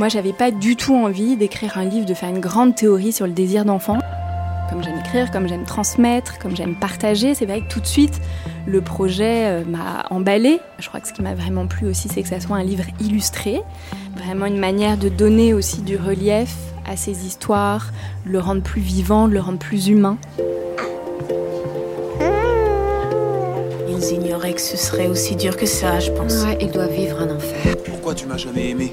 Moi, j'avais pas du tout envie d'écrire un livre, de faire une grande théorie sur le désir d'enfant. Comme j'aime écrire, comme j'aime transmettre, comme j'aime partager, c'est vrai que tout de suite, le projet euh, m'a emballé. Je crois que ce qui m'a vraiment plu aussi, c'est que ça soit un livre illustré, vraiment une manière de donner aussi du relief à ces histoires, le rendre plus vivant, le rendre plus humain. Ils ignoraient que ce serait aussi dur que ça, je pense. Ouais, ils doivent vivre un enfer. Pourquoi tu m'as jamais aimé?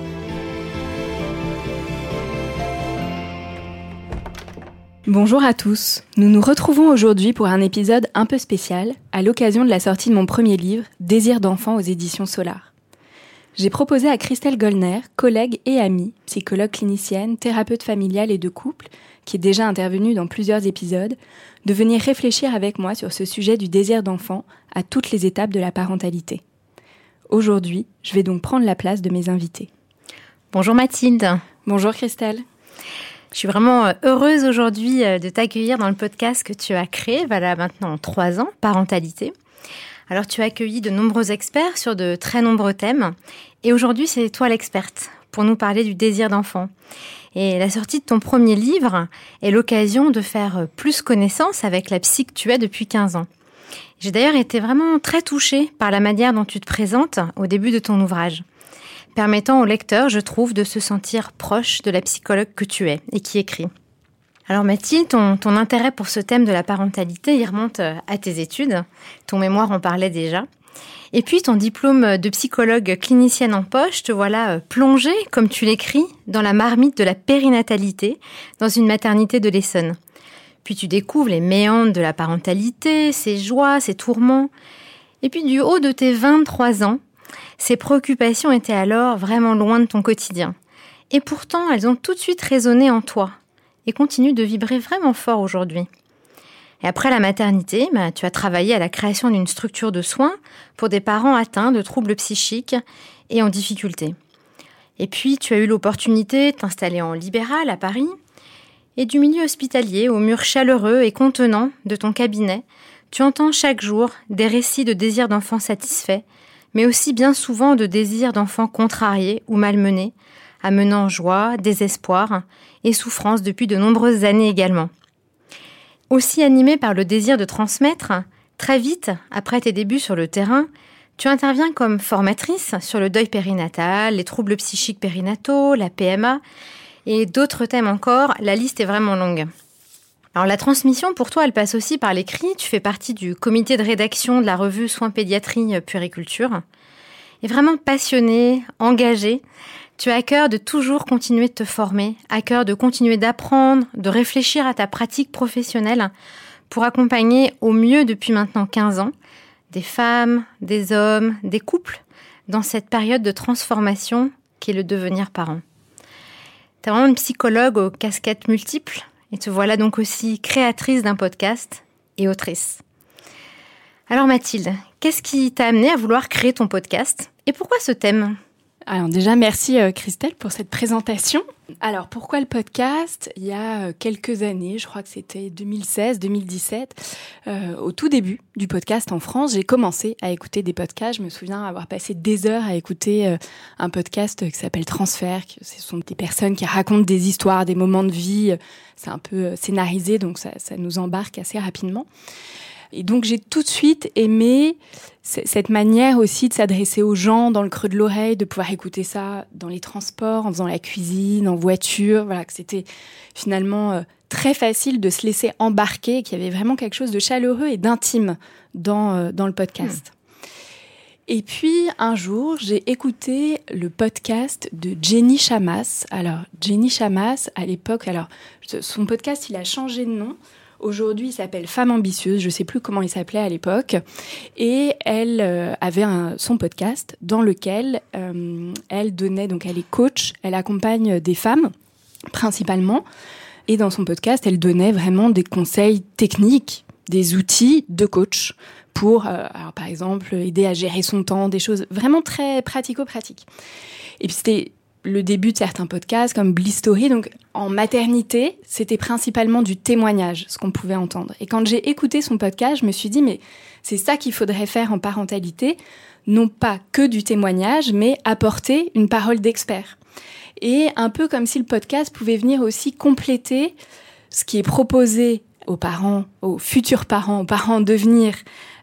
Bonjour à tous. Nous nous retrouvons aujourd'hui pour un épisode un peu spécial à l'occasion de la sortie de mon premier livre, Désir d'enfant aux éditions Solar. J'ai proposé à Christelle Gollner, collègue et amie, psychologue clinicienne, thérapeute familiale et de couple, qui est déjà intervenue dans plusieurs épisodes, de venir réfléchir avec moi sur ce sujet du désir d'enfant à toutes les étapes de la parentalité. Aujourd'hui, je vais donc prendre la place de mes invités. Bonjour Mathilde. Bonjour Christelle. Je suis vraiment euh, heureuse aujourd'hui euh, de t'accueillir dans le podcast que tu as créé, voilà maintenant trois ans, Parentalité. Alors tu as accueilli de nombreux experts sur de très nombreux thèmes et aujourd'hui c'est toi l'experte pour nous parler du désir d'enfant. Et la sortie de ton premier livre est l'occasion de faire plus connaissance avec la psy que tu es depuis 15 ans. J'ai d'ailleurs été vraiment très touchée par la manière dont tu te présentes au début de ton ouvrage, permettant au lecteur, je trouve, de se sentir proche de la psychologue que tu es et qui écrit. Alors Mathilde, ton, ton intérêt pour ce thème de la parentalité, il remonte euh, à tes études. Ton mémoire en parlait déjà. Et puis ton diplôme de psychologue clinicienne en poche, te voilà euh, plongée, comme tu l'écris, dans la marmite de la périnatalité dans une maternité de l'Essonne. Puis tu découvres les méandres de la parentalité, ses joies, ses tourments. Et puis du haut de tes 23 ans, ces préoccupations étaient alors vraiment loin de ton quotidien. Et pourtant, elles ont tout de suite résonné en toi et continuent de vibrer vraiment fort aujourd'hui. Et après la maternité, bah, tu as travaillé à la création d'une structure de soins pour des parents atteints de troubles psychiques et en difficulté. Et puis, tu as eu l'opportunité de t'installer en libéral à Paris et du milieu hospitalier aux murs chaleureux et contenants de ton cabinet, tu entends chaque jour des récits de désirs d'enfants satisfaits, mais aussi bien souvent de désirs d'enfants contrariés ou malmenés, amenant joie, désespoir et souffrance depuis de nombreuses années également. Aussi animé par le désir de transmettre, très vite, après tes débuts sur le terrain, tu interviens comme formatrice sur le deuil périnatal, les troubles psychiques périnataux, la PMA et d'autres thèmes encore, la liste est vraiment longue. Alors la transmission, pour toi, elle passe aussi par l'écrit. Tu fais partie du comité de rédaction de la revue Soins Pédiatrie Puériculture. Et vraiment passionné, engagé, tu as à cœur de toujours continuer de te former, à cœur de continuer d'apprendre, de réfléchir à ta pratique professionnelle pour accompagner au mieux depuis maintenant 15 ans des femmes, des hommes, des couples dans cette période de transformation qui est le devenir parent. Tu es vraiment une psychologue aux casquettes multiples et te voilà donc aussi créatrice d'un podcast et autrice. Alors Mathilde, qu'est-ce qui t'a amené à vouloir créer ton podcast et pourquoi ce thème? Alors déjà, merci euh, Christelle pour cette présentation. Alors pourquoi le podcast? Il y a euh, quelques années, je crois que c'était 2016-2017, euh, au tout début du podcast en France, j'ai commencé à écouter des podcasts. Je me souviens avoir passé des heures à écouter euh, un podcast qui s'appelle Transfert. Ce sont des personnes qui racontent des histoires, des moments de vie. C'est un peu scénarisé, donc ça, ça nous embarque assez rapidement. Et donc j'ai tout de suite aimé cette manière aussi de s'adresser aux gens dans le creux de l'oreille, de pouvoir écouter ça dans les transports, en faisant la cuisine, en voiture, voilà, que c'était finalement euh, très facile de se laisser embarquer, qu'il y avait vraiment quelque chose de chaleureux et d'intime dans, euh, dans le podcast. Et puis un jour, j'ai écouté le podcast de Jenny Chamas. Alors Jenny Chamas, à l'époque, alors son podcast, il a changé de nom. Aujourd'hui, il s'appelle Femme ambitieuse. Je ne sais plus comment il s'appelait à l'époque. Et elle euh, avait son podcast dans lequel euh, elle donnait, donc elle est coach, elle accompagne des femmes principalement. Et dans son podcast, elle donnait vraiment des conseils techniques, des outils de coach pour, euh, par exemple, aider à gérer son temps, des choses vraiment très pratico-pratiques. Et puis c'était le début de certains podcasts comme Bliss Story. Donc en maternité, c'était principalement du témoignage, ce qu'on pouvait entendre. Et quand j'ai écouté son podcast, je me suis dit, mais c'est ça qu'il faudrait faire en parentalité, non pas que du témoignage, mais apporter une parole d'expert. Et un peu comme si le podcast pouvait venir aussi compléter ce qui est proposé aux parents, aux futurs parents, aux parents en devenir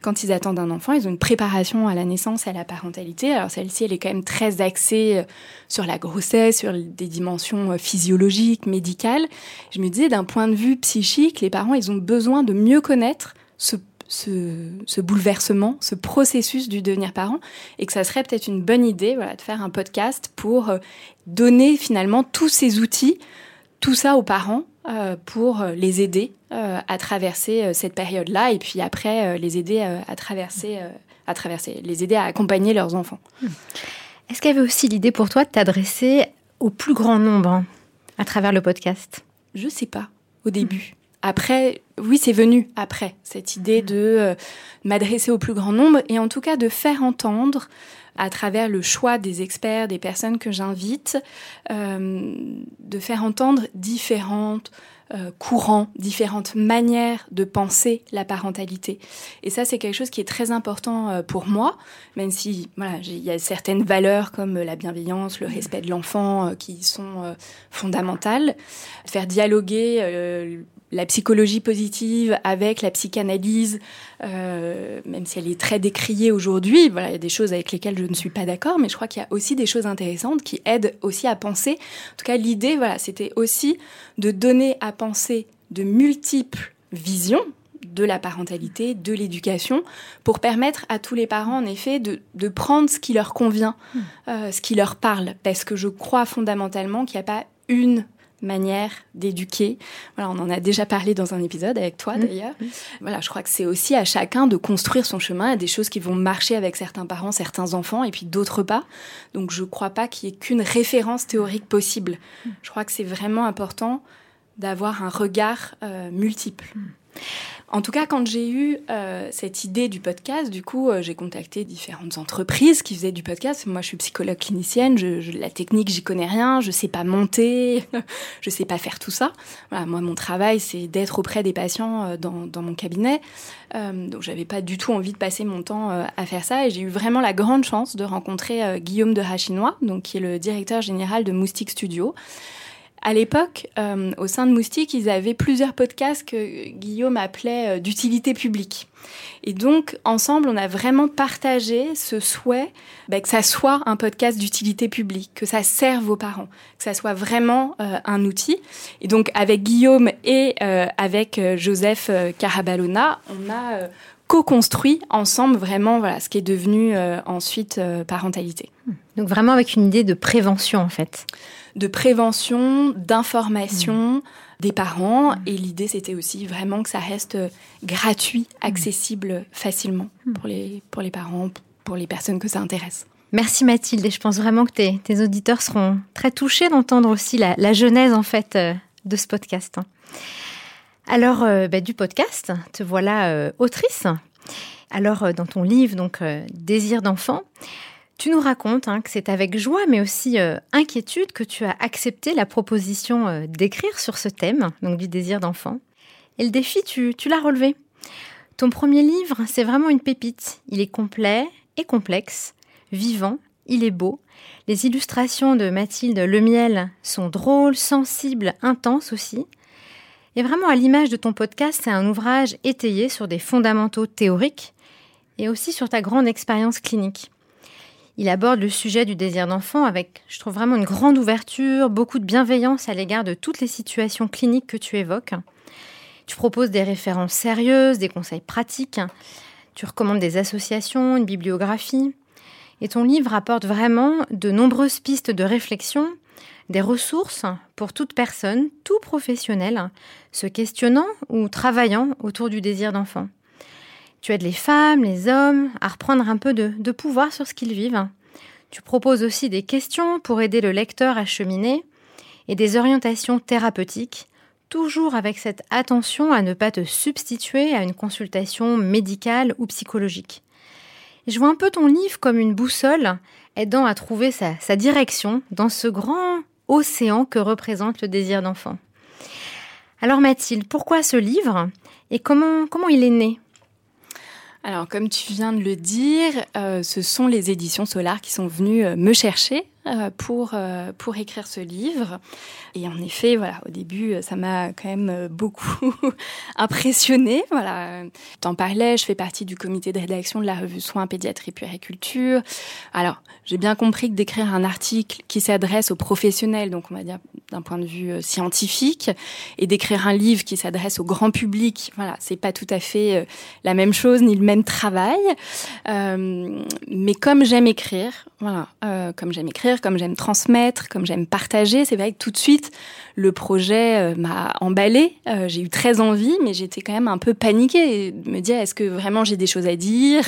quand ils attendent un enfant, ils ont une préparation à la naissance à la parentalité. Alors celle-ci, elle est quand même très axée euh, sur la grossesse, sur des dimensions euh, physiologiques, médicales. Je me disais, d'un point de vue psychique, les parents, ils ont besoin de mieux connaître ce ce, bouleversement, ce processus du devenir parent, et que ça serait peut-être une bonne idée voilà, de faire un podcast pour euh, donner finalement tous ces outils, tout ça aux parents, pour les aider euh, à traverser euh, cette période-là et puis après euh, les aider à traverser, à traverser, les aider à accompagner leurs enfants. Hmm. Est-ce qu'il y avait aussi l'idée pour toi de t'adresser au plus grand nombre hein, à travers le podcast? Je sais pas au début. Après, oui, c'est venu après cette idée de m'adresser au plus grand nombre et en tout cas de faire entendre à travers le choix des experts, des personnes que j'invite, de faire entendre différentes euh, courants, différentes manières de penser la parentalité. Et ça, c'est quelque chose qui est très important euh, pour moi, même si voilà, il y a certaines valeurs comme la bienveillance, le respect de l'enfant euh, qui sont fondamentales. Faire dialoguer la psychologie positive avec la psychanalyse, euh, même si elle est très décriée aujourd'hui, voilà, il y a des choses avec lesquelles je ne suis pas d'accord, mais je crois qu'il y a aussi des choses intéressantes qui aident aussi à penser. En tout cas, l'idée, voilà, c'était aussi de donner à penser de multiples visions de la parentalité, de l'éducation, pour permettre à tous les parents, en effet, de, de prendre ce qui leur convient, mmh. euh, ce qui leur parle, parce que je crois fondamentalement qu'il n'y a pas une manière d'éduquer. Voilà, on en a déjà parlé dans un épisode avec toi mmh. d'ailleurs. Mmh. Voilà, je crois que c'est aussi à chacun de construire son chemin. A des choses qui vont marcher avec certains parents, certains enfants, et puis d'autres pas. Donc je ne crois pas qu'il y ait qu'une référence théorique possible. Mmh. Je crois que c'est vraiment important d'avoir un regard euh, multiple. En tout cas, quand j'ai eu euh, cette idée du podcast, du coup, euh, j'ai contacté différentes entreprises qui faisaient du podcast. Moi, je suis psychologue clinicienne, je, la technique, j'y connais rien, je sais pas monter, je sais pas faire tout ça. Voilà, moi, mon travail, c'est d'être auprès des patients euh, dans, dans, mon cabinet. donc, j'avais pas du tout envie de passer mon temps à faire ça. Et j'ai eu vraiment la grande chance de rencontrer Guillaume de Rachinois, donc qui est le directeur général de Moustique Studio. À l'époque, euh, au sein de Moustique, ils avaient plusieurs podcasts que Guillaume appelait euh, d'utilité publique. Et donc, ensemble, on a vraiment partagé ce souhait bah, que ça soit un podcast d'utilité publique, que ça serve aux parents, que ça soit vraiment euh, un outil. Et donc, avec Guillaume et avec Joseph Carabalona, on a co-construit ensemble vraiment ce qui est devenu ensuite parentalité. Donc vraiment avec une idée de prévention en fait de prévention, d'information mmh. des parents. Mmh. Et l'idée, c'était aussi vraiment que ça reste euh, gratuit, mmh. accessible facilement pour les, pour les parents, pour les personnes que ça intéresse. Merci Mathilde, et je pense vraiment que tes, auditeurs seront très touchés d'entendre aussi la, genèse en fait euh, de ce podcast. Alors, euh, bah, du podcast, te voilà autrice. Alors, dans ton livre, donc Désir d'enfant, Tu nous racontes hein, que c'est avec joie mais aussi euh, inquiétude que tu as accepté la proposition euh, d'écrire sur ce thème, donc du désir d'enfant. Et le défi, tu, tu l'as relevé. Ton premier livre, c'est vraiment une pépite. Il est complet et complexe, vivant, il est beau. Les illustrations de Mathilde Lemiel sont drôles, sensibles, intenses aussi. Et vraiment, à l'image de ton podcast, c'est un ouvrage étayé sur des fondamentaux théoriques et aussi sur ta grande expérience clinique. Il aborde le sujet du désir d'enfant avec, je trouve vraiment une grande ouverture, beaucoup de bienveillance à l'égard de toutes les situations cliniques que tu évoques. Tu proposes des références sérieuses, des conseils pratiques. Tu recommandes des associations, une bibliographie. Et ton livre apporte vraiment de nombreuses pistes de réflexion, des ressources pour toute personne, tout professionnel, se questionnant ou travaillant autour du désir d'enfant. Tu aides les femmes, les hommes à reprendre un peu de, pouvoir sur ce qu'ils vivent. Tu proposes aussi des questions pour aider le lecteur à cheminer et des orientations thérapeutiques, toujours avec cette attention à ne pas te substituer à une consultation médicale ou psychologique. je vois un peu ton livre comme une boussole aidant à trouver sa, sa direction dans ce grand océan que représente le désir d'enfant. Alors Mathilde, pourquoi ce livre et comment, comment il est né? Alors, comme tu viens de le dire, euh, ce sont les éditions Solar qui sont venues euh, me chercher pour, pour écrire ce livre. Et en effet, voilà, au début, ça m'a quand même beaucoup impressionné. Voilà, t'en parlais, je fais partie du comité de rédaction de la revue Soins, Pédiatrie, Puériculture. Alors, j'ai bien compris que d'écrire un article qui s'adresse aux professionnels, donc on va dire d'un point de vue euh, scientifique, et d'écrire un livre qui s'adresse au grand public, voilà, c'est pas tout à fait euh, la même chose ni le même travail. Euh, mais comme j'aime écrire, voilà, comme j'aime écrire, comme j'aime transmettre, comme j'aime partager, c'est vrai que tout de suite le projet m'a emballé. j'ai eu très envie, mais j'étais quand même un peu paniquée, de me dire est-ce que vraiment j'ai des choses à dire,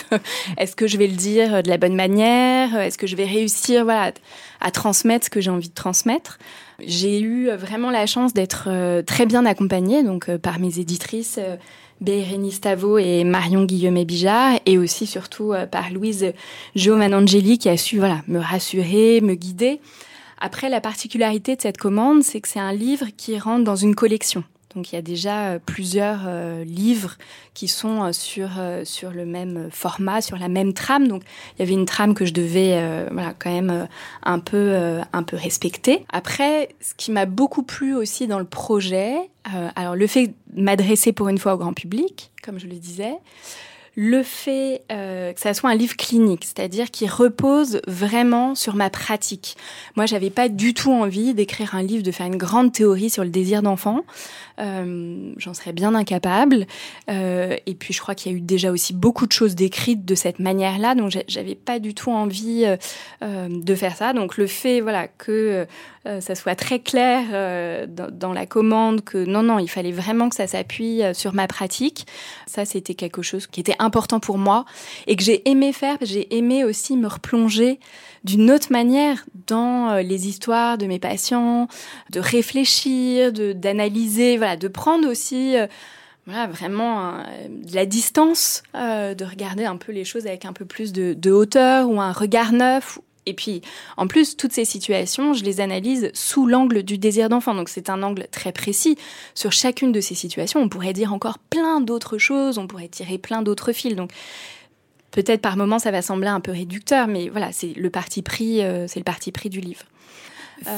est-ce que je vais le dire de la bonne manière, est-ce que je vais réussir, voilà, à transmettre ce que j'ai envie de transmettre? J'ai eu euh, vraiment la chance d'être euh, très bien accompagnée donc euh, par mes éditrices Bérénice Tavo et Marion Guillaume-Bijard et aussi surtout par Louise Angeli qui a su voilà me rassurer, me guider. Après la particularité de cette commande, c'est que c'est un livre qui rentre dans une collection. Donc il y a déjà euh, plusieurs euh, livres qui sont euh, sur sur le même format, sur la même trame. Donc il y avait une trame que je devais voilà quand même un peu un peu respecter. Après, ce qui m'a beaucoup plu aussi dans le projet, alors le fait de m'adresser pour une fois au grand public, comme je le disais, le fait euh, que ça soit un livre clinique, c'est-à-dire qui repose vraiment sur ma pratique. Moi, j'avais pas du tout envie d'écrire un livre, de faire une grande théorie sur le désir d'enfant. Euh, J'en serais bien incapable. Euh, et puis, je crois qu'il y a eu déjà aussi beaucoup de choses décrites de cette manière-là, donc j'avais pas du tout envie euh, euh, de faire ça. Donc, le fait, voilà, que euh, ça soit très clair dans, dans, la commande que non, non, il fallait vraiment que ça s'appuie sur ma pratique. Ça, c'était quelque chose qui était important pour moi et que j'ai aimé faire. J'ai aimé aussi me replonger d'une autre manière dans les histoires de mes patients, de réfléchir, de d'analyser, voilà, de prendre aussi voilà, vraiment de la distance, euh, de regarder un peu les choses avec un peu plus de hauteur ou un regard neuf et puis, en plus, toutes ces situations, je les analyse sous l'angle du désir d'enfant. Donc, c'est un angle très précis. Sur chacune de ces situations, on pourrait dire encore plein d'autres choses, on pourrait tirer plein d'autres fils. Donc, peut-être par moments, ça va sembler un peu réducteur, mais voilà, c'est le parti pris, euh, c'est le parti pris du livre.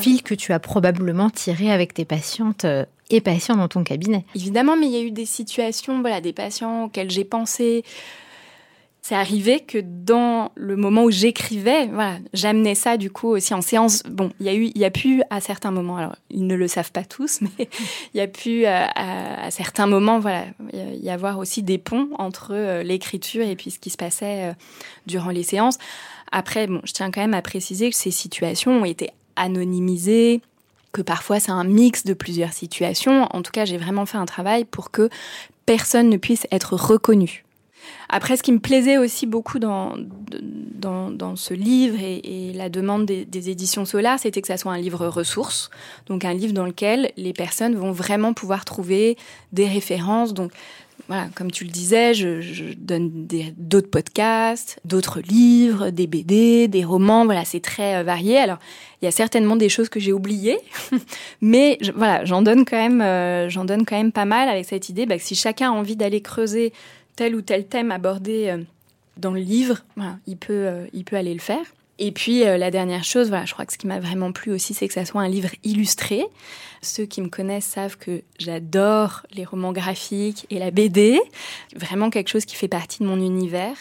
Fil que tu as probablement tiré avec tes patientes euh, et patients dans ton cabinet. Évidemment, mais il y a eu des situations, voilà, des patients auxquels j'ai pensé, c'est arrivé que dans le moment où j'écrivais, voilà, j'amenais ça du coup aussi en séance. Bon, il y a eu, il y a pu à certains moments, alors ils ne le savent pas tous, mais il y a pu à, à, certains moments, voilà, y avoir aussi des ponts entre euh, l'écriture et puis ce qui se passait euh, durant les séances. Après, bon, je tiens quand même à préciser que ces situations ont été anonymisées, que parfois c'est un mix de plusieurs situations. En tout cas, j'ai vraiment fait un travail pour que personne ne puisse être reconnu. Après, ce qui me plaisait aussi beaucoup dans, dans, ce livre et, la demande des, éditions Solar, c'était que ça soit un livre ressource, donc un livre dans lequel les personnes vont vraiment pouvoir trouver des références. Donc, voilà, comme tu le disais, je, je donne d'autres podcasts, d'autres livres, des BD, des romans. Voilà, c'est très euh, varié. Alors, il y a certainement des choses que j'ai oubliées, mais voilà, j'en donne quand même, euh, j'en donne quand même pas mal avec cette idée bah, que si chacun a envie d'aller creuser tel ou tel thème abordé euh, dans le livre, voilà, il peut, il peut aller le faire. Et puis euh, la dernière chose, voilà, je crois que ce qui m'a vraiment plu aussi, c'est que ça soit un livre illustré. Ceux qui me connaissent savent que j'adore les romans graphiques et la BD, vraiment quelque chose qui fait partie de mon univers.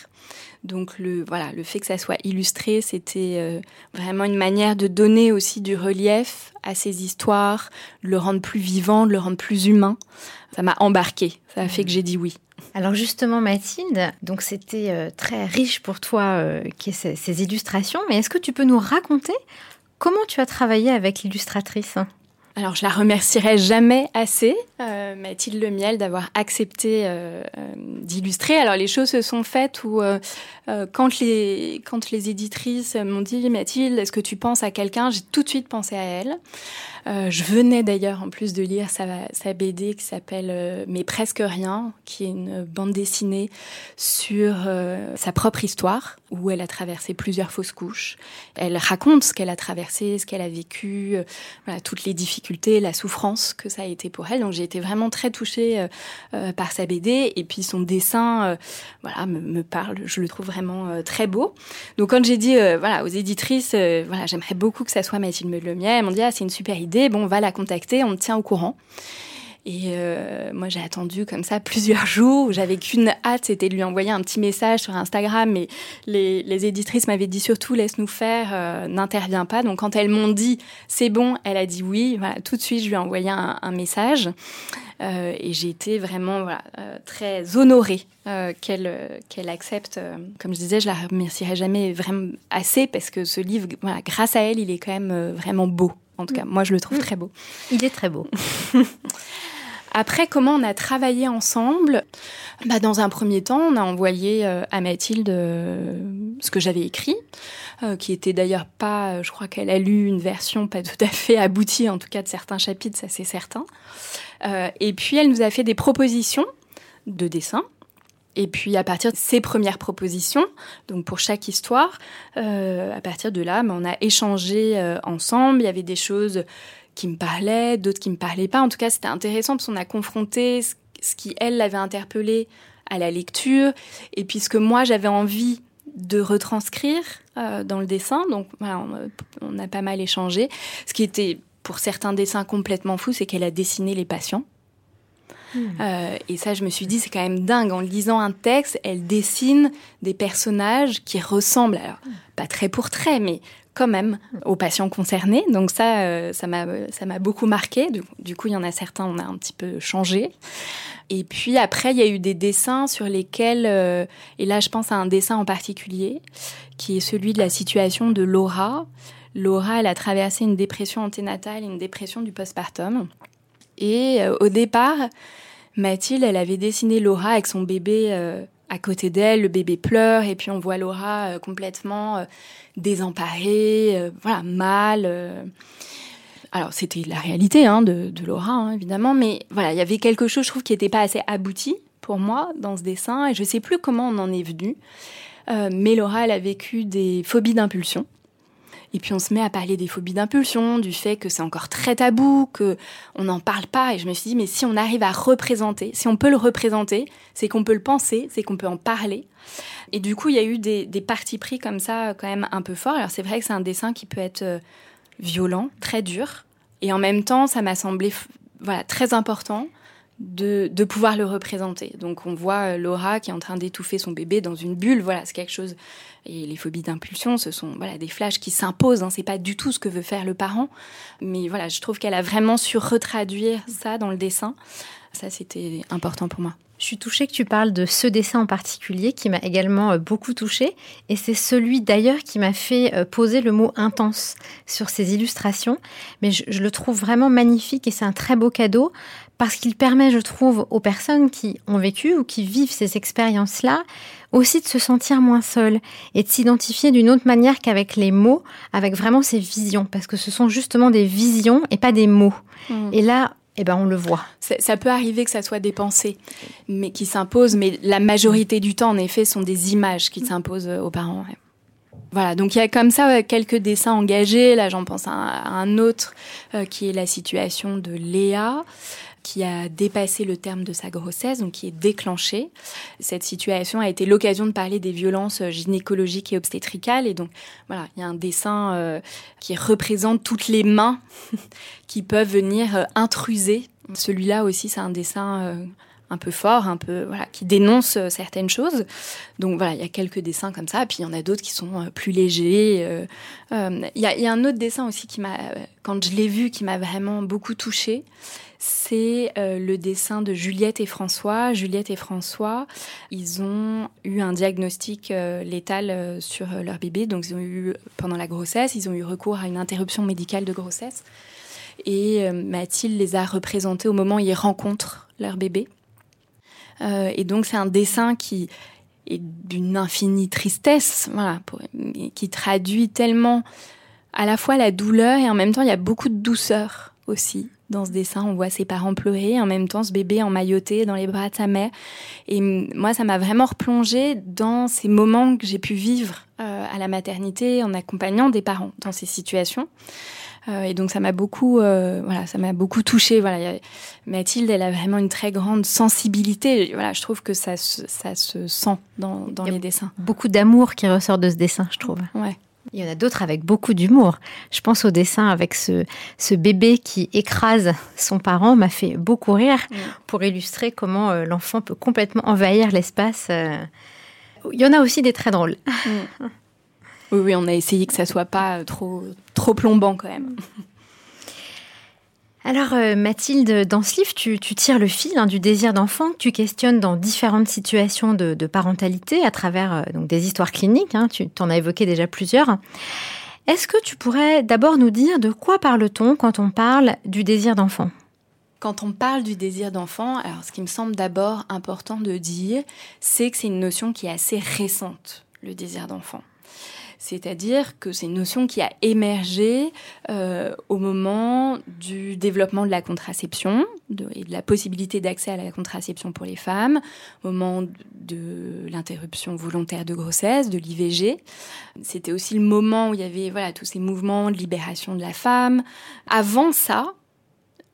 Donc le voilà, le fait que ça soit illustré, c'était euh, vraiment une manière de donner aussi du relief à ces histoires, de le rendre plus vivant, de le rendre plus humain. Ça m'a embarqué, ça a fait que j'ai dit oui. Alors justement Mathilde, donc c'était euh, très riche pour toi euh, ces, ces illustrations, mais est-ce que tu peux nous raconter comment tu as travaillé avec l'illustratrice? Alors, je la remercierai jamais assez, euh, Mathilde Lemiel, d'avoir accepté euh, euh, d'illustrer. Alors, les choses se sont faites où, quand, les, quand les éditrices m'ont dit Mathilde, est-ce que tu penses à quelqu'un? J'ai tout de suite pensé à elle. Je venais d'ailleurs en plus de lire sa, BD qui s'appelle Mais presque rien, qui est une bande dessinée sur sa propre histoire, où elle a traversé plusieurs fausses couches. Elle raconte ce qu'elle a traversé, ce qu'elle a vécu, toutes les difficultés, la souffrance que ça a été pour elle. Donc j'ai été vraiment très touchée euh, euh, par sa BD et puis son dessin, voilà, me, parle. Je le trouve vraiment très beau. Donc quand j'ai dit, voilà, aux éditrices, voilà, j'aimerais beaucoup que ça soit Mathilde Lemier, elles m'ont dit ah c'est une super idée bon, on va la contacter, on me tient au courant. Et euh, moi, j'ai attendu comme ça plusieurs jours. J'avais qu'une hâte, c'était de lui envoyer un petit message sur Instagram. Mais les, les éditrices m'avaient dit surtout laisse-nous faire, euh, n'interviens pas. Donc quand elles m'ont dit c'est bon, elle a dit oui. Voilà, tout de suite, je lui ai envoyé un, message. Euh, et j'ai été vraiment voilà, très honorée qu'elle qu'elle accepte. Comme je disais, je la remercierai jamais vraiment assez parce que ce livre, voilà, grâce à elle, il est quand même vraiment beau. En tout cas, moi, je le trouve très beau. Il est très beau. Après, comment on a travaillé ensemble? Bah, Dans un premier temps, on a envoyé euh, à Mathilde euh, ce que j'avais écrit, euh, qui était d'ailleurs pas, je crois qu'elle a lu une version pas tout à fait aboutie, en tout cas de certains chapitres, ça c'est certain. et puis, elle nous a fait des propositions de dessin. Et puis à partir de ces premières propositions, donc pour chaque histoire, euh, à partir de là, on a échangé euh, ensemble. Il y avait des choses qui me parlaient, d'autres qui me parlaient pas. En tout cas, c'était intéressant parce qu'on a confronté ce, qui elle l'avait interpellé à la lecture, et puis ce que moi j'avais envie de retranscrire euh, dans le dessin. Donc voilà, on a pas mal échangé. Ce qui était pour certains dessins complètement fou, c'est qu'elle a dessiné les patients. Euh, et ça, je me suis dit, c'est quand même dingue. En lisant un texte, elle dessine des personnages qui ressemblent, alors pas trait pour trait, mais quand même aux patients concernés. Donc ça, euh, ça m'a, ça m'a beaucoup marqué. Du, du, coup, il y en a certains, on a un petit peu changé. Et puis après, il y a eu des dessins sur lesquels, euh, et là, je pense à un dessin en particulier, qui est celui de la situation de Laura. Laura, elle a traversé une dépression anténatale, une dépression du postpartum. Et euh, au départ, Mathilde, elle avait dessiné Laura avec son bébé euh, à côté d'elle, le bébé pleure, et puis on voit Laura euh, complètement euh, désemparée, voilà, mal. Alors c'était la réalité hein, de, Laura, hein, évidemment, mais voilà, il y avait quelque chose, je trouve, qui n'était pas assez abouti pour moi dans ce dessin, et je sais plus comment on en est venu. Mais Laura, elle a vécu des phobies d'impulsion. Et puis on se met à parler des phobies d'impulsion, du fait que c'est encore très tabou, que on n'en parle pas. Et je me suis dit, mais si on arrive à représenter, si on peut le représenter, c'est qu'on peut le penser, c'est qu'on peut en parler. Et du coup, il y a eu des, des partis pris comme ça, quand même un peu forts. Alors c'est vrai que c'est un dessin qui peut être euh, violent, très dur. Et en même temps, ça m'a semblé voilà, très important de, pouvoir le représenter. Donc on voit Laura qui est en train d'étouffer son bébé dans une bulle. Voilà, c'est quelque chose. Et les phobies d'impulsion, ce sont voilà des flashs qui s'imposent. Hein. C'est pas du tout ce que veut faire le parent, mais voilà, je trouve qu'elle a vraiment su retraduire ça dans le dessin. Ça, c'était important pour moi. Je suis touchée que tu parles de ce dessin en particulier qui m'a également beaucoup touchée. Et c'est celui d'ailleurs qui m'a fait poser le mot intense sur ces illustrations. Mais je le trouve vraiment magnifique et c'est un très beau cadeau parce qu'il permet, je trouve, aux personnes qui ont vécu ou qui vivent ces expériences-là aussi de se sentir moins seules et de s'identifier d'une autre manière qu'avec les mots, avec vraiment ces visions, parce que ce sont justement des visions et pas des mots. Mmh. Et là, eh ben on le voit. Ça peut arriver que ça soit des pensées, mais qui s'imposent, mais la majorité du temps, en effet, sont des images qui s'imposent aux parents. Voilà, donc il y a comme ça quelques dessins engagés. Là, j'en pense à un, autre euh, qui est la situation de Léa qui a dépassé le terme de sa grossesse, donc qui est déclenchée. Cette situation a été l'occasion de parler des violences gynécologiques et obstétricales. Et donc, voilà, il y a un dessin euh, qui représente toutes les mains qui peuvent venir euh, intruser. Celui-là aussi, c'est un dessin un peu fort, un peu voilà, qui dénonce euh, certaines choses. Donc voilà, il y a quelques dessins comme ça, puis il y en a d'autres qui sont euh, plus légers. Euh, il y, a, un autre dessin aussi qui m'a, quand je l'ai vu, qui m'a vraiment beaucoup touchée. C'est le dessin de Juliette et François. Juliette et François, ils ont eu un diagnostic létal sur leur bébé. Donc, ils ont eu, pendant la grossesse, ils ont eu recours à une interruption médicale de grossesse. Et Mathilde les a représentés au moment où ils rencontrent leur bébé. Euh, et donc c'est un dessin qui est d'une infinie tristesse, voilà, qui traduit tellement à la fois la douleur et en même temps il y a beaucoup de douceur aussi dans ce dessin. On voit ses parents pleurer, en même temps ce bébé emmailloté dans les bras de sa mère. Et moi, ça m'a vraiment replongé dans ces moments que j'ai pu vivre euh, à la maternité en accompagnant des parents dans ces situations. Euh, et donc ça m'a beaucoup, euh, voilà, ça m'a beaucoup touchée. Voilà, Mathilde, elle a vraiment une très grande sensibilité. Voilà, je trouve que ça, ça se sent dans, dans les dessins. Beaucoup d'amour qui ressort de ce dessin, je trouve. Ouais. Il y en a d'autres avec beaucoup d'humour. Je pense au dessin avec ce, ce bébé qui écrase son parent, m'a fait beaucoup rire pour illustrer comment euh, l'enfant peut complètement envahir l'espace. Il y en a aussi des très drôles. Mm. Oui, oui, on a essayé que ça soit pas trop, trop plombant quand même. Alors euh, Mathilde, dans ce livre, tu, tires le fil hein, du désir d'enfant que tu questionnes dans différentes situations de, parentalité à travers euh, donc des histoires cliniques. Hein, tu t'en as évoqué déjà plusieurs. Est-ce que tu pourrais d'abord nous dire de quoi parle-t-on quand on parle du désir d'enfant? Quand on parle du désir d'enfant, alors ce qui me semble d'abord important de dire, c'est que c'est une notion qui est assez récente, le désir d'enfant. C'est-à-dire que c'est une notion qui a émergé euh, au moment du développement de la contraception et de la possibilité d'accès à la contraception pour les femmes, au moment de l'interruption volontaire de grossesse, de l'IVG. C'était aussi le moment où il y avait voilà tous ces mouvements de libération de la femme. Avant ça,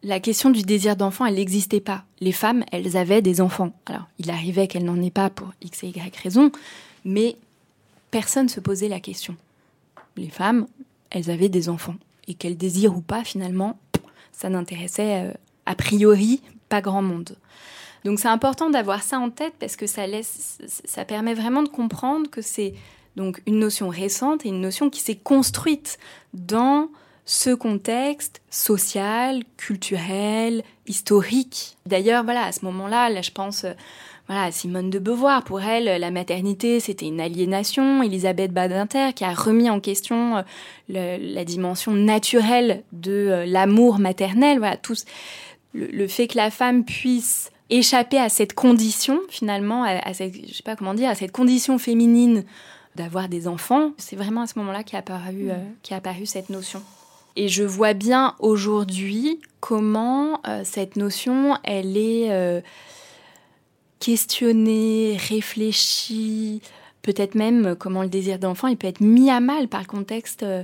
la question du désir d'enfant, elle n'existait pas. Les femmes, elles avaient des enfants. Alors, il arrivait qu'elles n'en aient pas pour X et Y raisons, mais personne se posait la question. Les femmes, elles avaient des enfants. Et qu'elles désirent ou pas, finalement, ça n'intéressait euh, a priori pas grand monde. Donc c'est important d'avoir ça en tête parce que ça laisse, ça permet vraiment de comprendre que c'est donc une notion récente et une notion qui s'est construite dans ce contexte social, culturel, historique. D'ailleurs, voilà, à ce moment-là, là, je pense voilà, Simone de Beauvoir, pour elle, la maternité, c'était une aliénation. Elisabeth Badinter, qui a remis en question euh, la dimension naturelle de euh, l'amour maternel. Voilà, tout le, fait que la femme puisse échapper à cette condition, finalement, à, cette, je sais pas comment dire, à cette condition féminine d'avoir des enfants, c'est vraiment à ce moment-là qu'est apparu, euh, a apparu cette notion. Et je vois bien aujourd'hui comment cette notion, elle est questionné, réfléchi, peut-être même comment le désir d'enfant il peut être mis à mal par le contexte euh,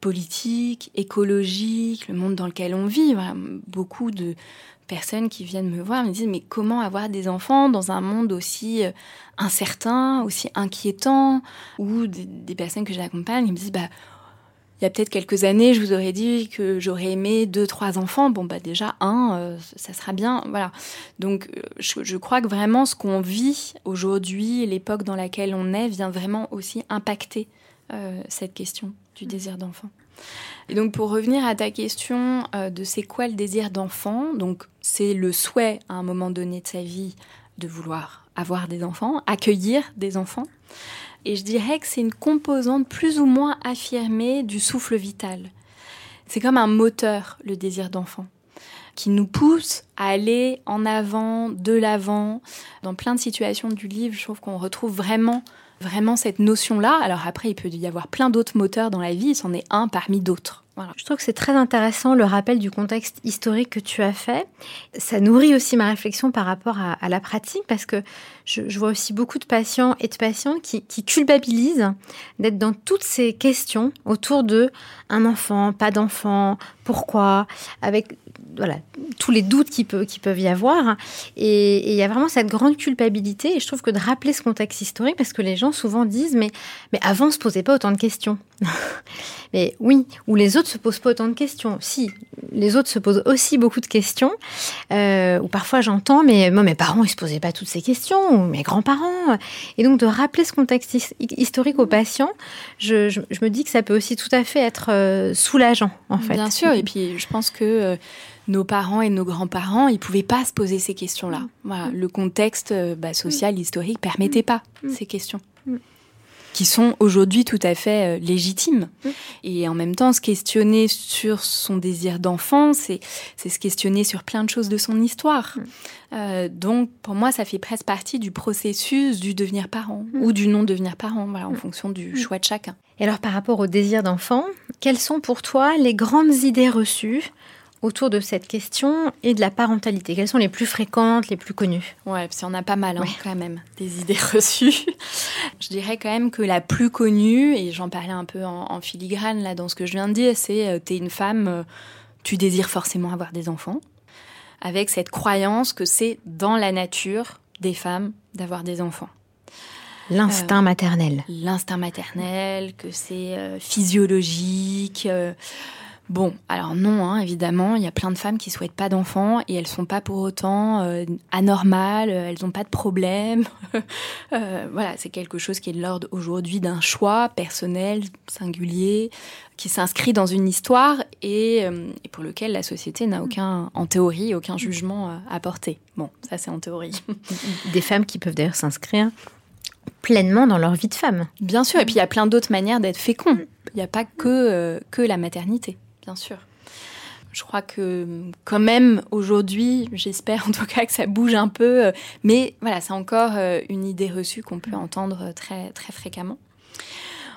politique, écologique, le monde dans lequel on vit. beaucoup de personnes qui viennent me voir me disent mais comment avoir des enfants dans un monde aussi euh, incertain, aussi inquiétant, ou des, des personnes que j'accompagne me disent bah il y a peut-être quelques années, je vous aurais dit que j'aurais aimé deux, trois enfants. Bon, bah déjà un, euh, ça sera bien, voilà. Donc, euh, je, crois que vraiment ce qu'on vit aujourd'hui, l'époque dans laquelle on est, vient vraiment aussi impacter euh, cette question du désir d'enfant. Et donc, pour revenir à ta question de c'est quoi le désir d'enfant, donc c'est le souhait à un moment donné de sa vie de vouloir avoir des enfants, accueillir des enfants. Et je dirais que c'est une composante plus ou moins affirmée du souffle vital. C'est comme un moteur, le désir d'enfant, qui nous pousse à aller en avant, de l'avant. Dans plein de situations du livre, je trouve qu'on retrouve vraiment vraiment cette notion-là. Alors après, il peut y avoir plein d'autres moteurs dans la vie, c'en est un parmi d'autres. Je trouve que c'est très intéressant le rappel du contexte historique que tu as fait. Ça nourrit aussi ma réflexion par rapport à, la pratique parce que je, vois aussi beaucoup de patients et de patientes qui, qui culpabilisent d'être dans toutes ces questions autour de un enfant, pas d'enfant, pourquoi, avec voilà, tous les doutes qui, peut, qui peuvent y avoir. Et il y a vraiment cette grande culpabilité. Et je trouve que de rappeler ce contexte historique, parce que les gens souvent disent, mais, mais avant, ne se posait pas autant de questions. mais oui, ou les autres se posent pas autant de questions. Si, les autres se posent aussi beaucoup de questions. Euh, ou parfois j'entends, mais moi, mes parents, ils se posaient pas toutes ces questions, ou mes grands-parents. Et donc de rappeler ce contexte historique aux patients, je, me dis que ça peut aussi tout à fait être euh, soulageant, en fait. Bien sûr, et puis je pense que... Euh, nos parents et nos grands-parents, ils pouvaient pas se poser ces questions-là. Mm. Voilà, le contexte euh, bah, social, historique permettait pas mm. ces questions mm. Qui sont aujourd'hui tout à fait euh, légitimes. Et en même temps, se questionner sur son désir d'enfant, c'est se questionner sur plein de choses de son histoire. Euh, donc, pour moi, ça fait presque partie du processus du devenir parent ou du non-devenir parent, voilà, en fonction du choix de chacun. Et alors, par rapport au désir d'enfant, quelles sont pour toi les grandes idées reçues autour de cette question et de la parentalité Quelles sont les plus fréquentes, les plus connues? Ouais, parce en a pas mal hein, quand même, des idées reçues. je dirais quand même que la plus connue, et j'en parlais un peu en, filigrane là dans ce que je viens de dire, c'est euh, t'es une femme, euh, tu désires forcément avoir des enfants, avec cette croyance que c'est dans la nature des femmes d'avoir des enfants. L'instinct euh, maternel. L'instinct maternel, que c'est physiologique. Bon, alors non, hein, évidemment, il y a plein de femmes qui souhaitent pas d'enfants et elles sont pas pour autant euh, anormales, euh, elles n'ont pas de problème. euh, voilà, c'est quelque chose qui est de l'ordre aujourd'hui d'un choix personnel, singulier, qui s'inscrit dans une histoire et, euh, et, pour lequel la société n'a aucun, en théorie, aucun jugement à porter. Bon, ça c'est en théorie. Des femmes qui peuvent d'ailleurs s'inscrire pleinement dans leur vie de femme. Bien sûr, et puis il y a plein d'autres manières d'être fécond. Il n'y a pas que, que la maternité bien sûr. Je crois que quand même aujourd'hui, j'espère en tout cas que ça bouge un peu, euh, mais voilà, c'est encore euh, une idée reçue qu'on peut entendre très très fréquemment.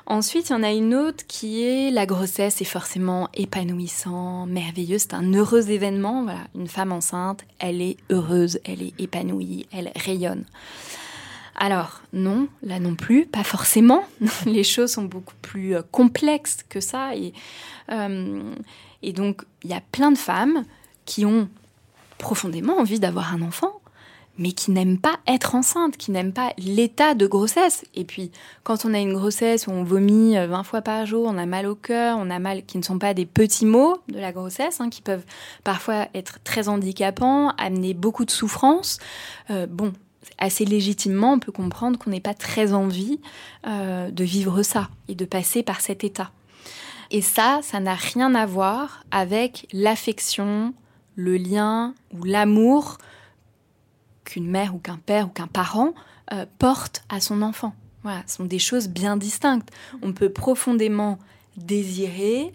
Ensuite, il y en a une autre qui est la grossesse est forcément épanouissant, merveilleux, c'est un heureux événement. Voilà, une femme enceinte, elle est heureuse, elle est épanouie, elle rayonne. Alors non, là non plus, pas forcément. Les choses sont beaucoup plus euh, complexes que ça. Et, euh, et donc, il y a plein de femmes qui ont profondément envie d'avoir un enfant, mais qui n'aiment pas être enceinte, qui n'aiment pas l'état de grossesse. Et puis, quand on a une grossesse où on vomit 20 euh, fois par jour, on a mal au cœur, on a mal, qui ne sont pas des petits mots de la grossesse, hein, qui peuvent parfois être très handicapants, amener beaucoup de souffrance. bon, assez légitimement, on peut comprendre qu'on n'ait pas très envie euh, de vivre ça et de passer par cet état. Et ça, ça n'a rien à voir avec l'affection, le lien ou l'amour qu'une mère ou qu'un père ou qu'un parent euh, porte à son enfant. Voilà, ce sont des choses bien distinctes. On peut profondément désirer,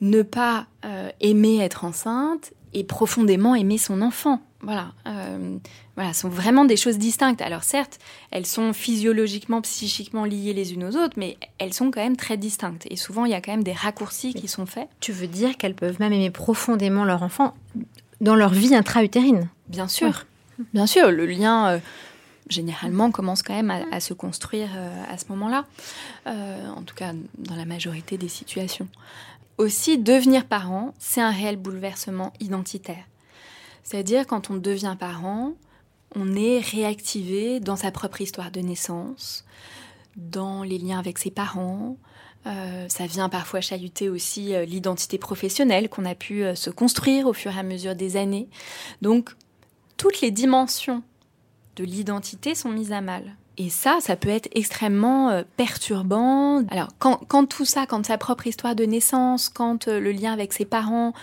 ne pas euh, aimer être enceinte et profondément aimer son enfant. Voilà, euh, voilà, sont vraiment des choses distinctes. Alors certes, elles sont physiologiquement, psychiquement liées les unes aux autres, mais elles sont quand même très distinctes. Et souvent, il y a quand même des raccourcis qui sont faits. Tu veux dire qu'elles peuvent même aimer profondément leur enfant dans leur vie intra-utérine? Bien sûr, bien sûr. Le lien, euh, généralement, commence quand même à, se construire euh, à ce moment-là. Euh, en tout cas, dans la majorité des situations. Aussi, devenir parent, c'est un réel bouleversement identitaire. C'est-à-dire quand on devient parent, on est réactivé dans sa propre histoire de naissance, dans les liens avec ses parents. Euh, ça vient parfois chahuter aussi euh, l'identité professionnelle qu'on a pu euh, se construire au fur et à mesure des années. Donc, toutes les dimensions de l'identité sont mises à mal. Et ça, ça peut être extrêmement perturbant. Alors, quand, quand, tout ça, quand sa propre histoire de naissance, quand le lien avec ses parents,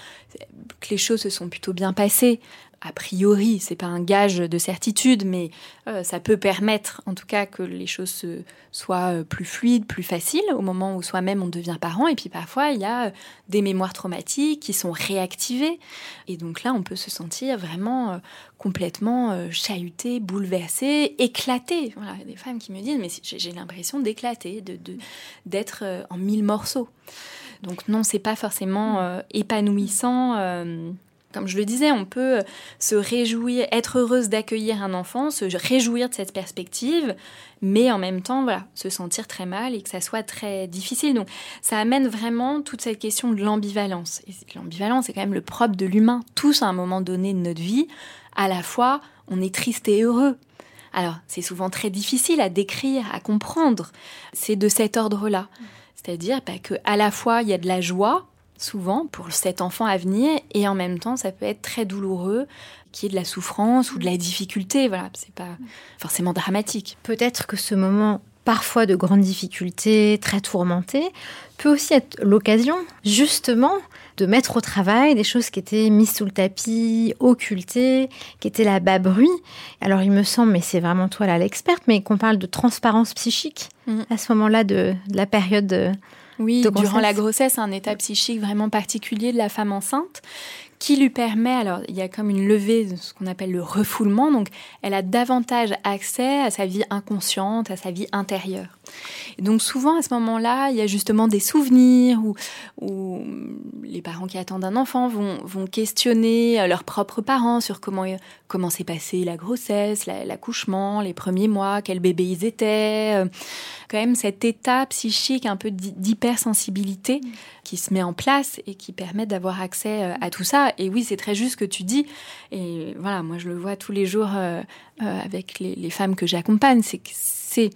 que les choses se sont plutôt bien passées, a priori, c'est pas un gage de certitude, mais euh, ça peut permettre, en tout cas, que les choses soient euh, plus fluides, plus faciles au moment où soi-même on devient parent. Et puis parfois, il y a euh, des mémoires traumatiques qui sont réactivées. Et donc là, on peut se sentir vraiment complètement chahuté, bouleversé, éclaté. Voilà, il y a des femmes qui me disent, mais j'ai l'impression d'éclater, de d'être en mille morceaux. Donc non, c'est pas forcément euh, épanouissant. Comme je le disais, on peut se réjouir, être heureuse d'accueillir un enfant, se réjouir de cette perspective, mais en même temps, voilà, se sentir très mal et que ça soit très difficile. Donc, ça amène vraiment toute cette question de l'ambivalence. Et l'ambivalence, c'est quand même le propre de l'humain. Tous, à un moment donné de notre vie, à la fois, on est triste et heureux. Alors, c'est souvent très difficile à décrire, à comprendre. C'est de cet ordre-là. C'est-à-dire bah, que à la fois, il y a de la joie, souvent, pour cet enfant à venir, et en même temps, ça peut être très douloureux, qu'il y ait de la souffrance ou de la difficulté. Voilà, c'est pas forcément dramatique. Peut-être que ce moment, parfois de grandes difficultés, très tourmenté, peut aussi être l'occasion, justement, de mettre au travail des choses qui étaient mises sous le tapis, occultées, qui étaient là bas bruit. Alors il me semble, mais c'est vraiment toi là l'experte, mais qu'on parle de transparence psychique Mhm. à ce moment-là de, de la période de, Oui, de durant la grossesse, un état psychique vraiment particulier de la femme enceinte qui lui permet, alors il y a comme une levée de ce qu'on appelle le refoulement, donc elle a davantage accès à sa vie inconsciente, à sa vie intérieure. Et donc souvent à ce moment-là, il y a justement des souvenirs où, où les parents qui attendent un enfant vont, vont questionner euh, leurs propres parents sur comment comment s'est passée la grossesse, la- l'accouchement, les premiers mois, quel bébé ils étaient. euh, quand même cet état psychique un peu d'hy- d'hypersensibilité qui se met en place et qui permet d'avoir accès euh, à tout ça. Et oui, c'est très juste ce que tu dis. Et voilà, moi je le vois tous les jours euh, euh, avec les, les femmes que j'accompagne. C'est que c'est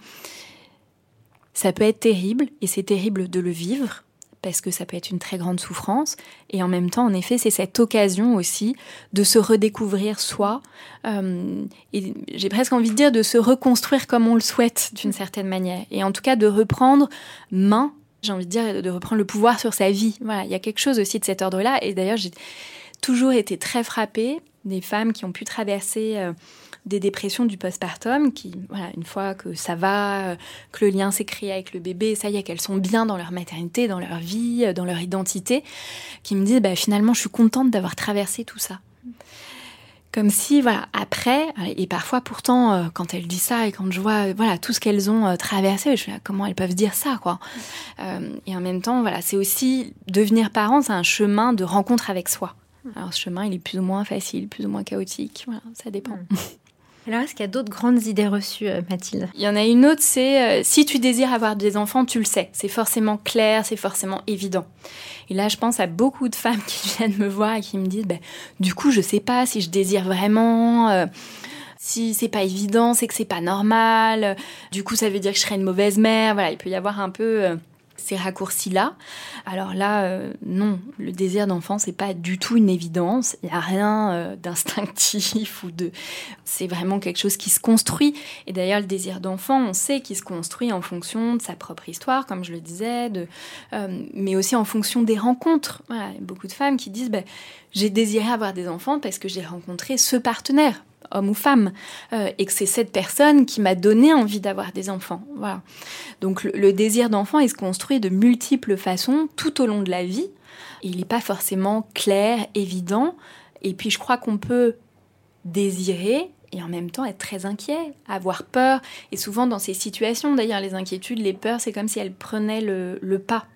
ça peut être terrible et c'est terrible de le vivre parce que ça peut être une très grande souffrance. Et en même temps, en effet, c'est cette occasion aussi de se redécouvrir soi. euh, et j'ai presque envie de dire de se reconstruire comme on le souhaite d'une certaine manière. Et en tout cas, de reprendre main, j'ai envie de dire, de reprendre le pouvoir sur sa vie. Voilà, il y a quelque chose aussi de cet ordre-là. Et d'ailleurs, j'ai toujours été très frappée des femmes qui ont pu traverser euh, des dépressions du postpartum, qui, voilà, une fois que ça va, euh, que le lien s'est créé avec le bébé, ça y est, qu'elles sont bien dans leur maternité, dans leur vie, euh, dans leur identité, qui me disent, bah, finalement, je suis contente d'avoir traversé tout ça. Comme si, voilà, après, et parfois pourtant, euh, quand elles disent ça et quand je vois, voilà, tout ce qu'elles ont traversé, je me dis, ah, comment elles peuvent dire ça, quoi. Et en même temps, voilà, c'est aussi devenir parent, c'est un chemin de rencontre avec soi. Alors ce chemin, il est plus ou moins facile, plus ou moins chaotique, voilà, ça dépend. Alors, est-ce qu'il y a d'autres grandes idées reçues, euh, Mathilde? Il y en a une autre, c'est euh, si tu désires avoir des enfants, tu le sais. C'est forcément clair, c'est forcément évident. Et là, je pense à beaucoup de femmes qui viennent me voir et qui me disent, ben, du coup, je sais pas si je désire vraiment. euh, si c'est pas évident, c'est que c'est pas normal. euh, Du coup, ça veut dire que je serais une mauvaise mère. Voilà, il peut y avoir un peu ces raccourcis-là. Alors là, euh, non, le désir d'enfant, c'est pas du tout une évidence. Il n'y a rien euh, d'instinctif ou de. C'est vraiment quelque chose qui se construit. Et d'ailleurs, le désir d'enfant, on sait qu'il se construit en fonction de sa propre histoire, comme je le disais, de, euh, mais aussi en fonction des rencontres. Beaucoup de femmes qui disent bah, j'ai désiré avoir des enfants parce que j'ai rencontré ce partenaire homme ou femme, euh, et que c'est cette personne qui m'a donné envie d'avoir des enfants. Voilà. Donc le, le désir d'enfant, il se construit de multiples façons tout au long de la vie. Il n'est pas forcément clair, évident. Et puis je crois qu'on peut désirer et en même temps être très inquiet, avoir peur. Et souvent dans ces situations, d'ailleurs, les inquiétudes, les peurs, c'est comme si elles prenaient le, le pas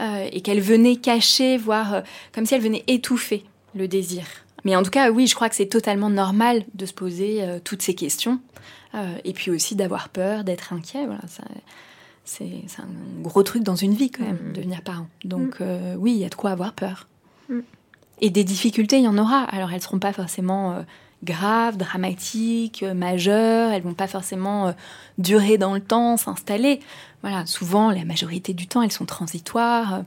euh, et qu'elles venaient cacher, voire euh, comme si elles venaient étouffer le désir. Mais en tout cas, oui, je crois que c'est totalement normal de se poser euh, toutes ces questions. Euh, et puis aussi d'avoir peur, d'être inquiet. Voilà, c'est, un gros truc dans une vie quand même, devenir parent. Donc euh, oui, il y a de quoi avoir peur. Et des difficultés, il y en aura. Alors elles seront pas forcément graves, dramatiques, majeures. Elles vont pas forcément durer dans le temps, s'installer. Voilà, souvent, la majorité du temps, elles sont transitoires.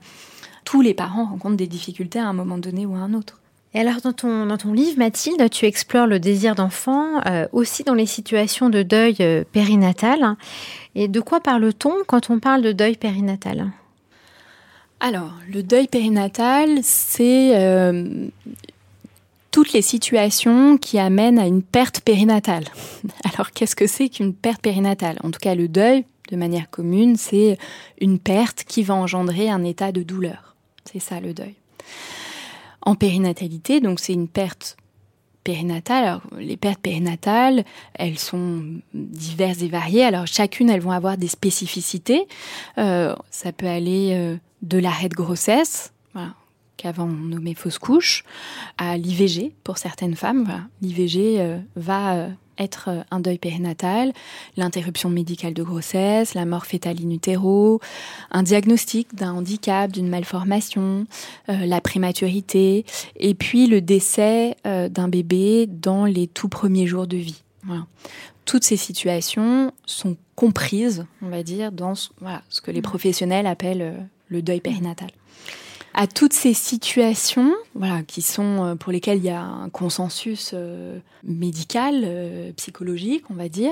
Tous les parents rencontrent des difficultés à un moment donné ou à un autre. Et alors, dans ton, dans ton livre, Mathilde, tu explores le désir d'enfant euh, aussi dans les situations de deuil euh, périnatal. Et de quoi parle-t-on quand on parle de deuil périnatal? Alors, le deuil périnatal, c'est euh, toutes les situations qui amènent à une perte périnatale. Alors, qu'est-ce que c'est qu'une perte périnatale? En tout cas, le deuil, de manière commune, c'est une perte qui va engendrer un état de douleur. C'est ça le deuil. En périnatalité, donc c'est une perte périnatales. Alors, les pertes périnatales, elles sont diverses et variées. Alors, chacune, elles vont avoir des spécificités. Euh, ça peut aller euh, de l'arrêt de grossesse, qu'avant on nommait fausse couche, à l'IVG pour certaines femmes. L'IVG euh, va être euh, un deuil périnatal, l'interruption médicale de grossesse, la mort fétale in utero, un diagnostic d'un handicap, d'une malformation, euh, la prématurité, et puis le décès euh, d'un bébé dans les tout premiers jours de vie. Voilà. Toutes ces situations sont comprises, on va dire, dans ce, voilà, ce que les professionnels appellent le deuil périnatal à toutes ces situations, voilà, qui sont euh, pour lesquelles il y a un consensus euh, médical, euh, psychologique, on va dire.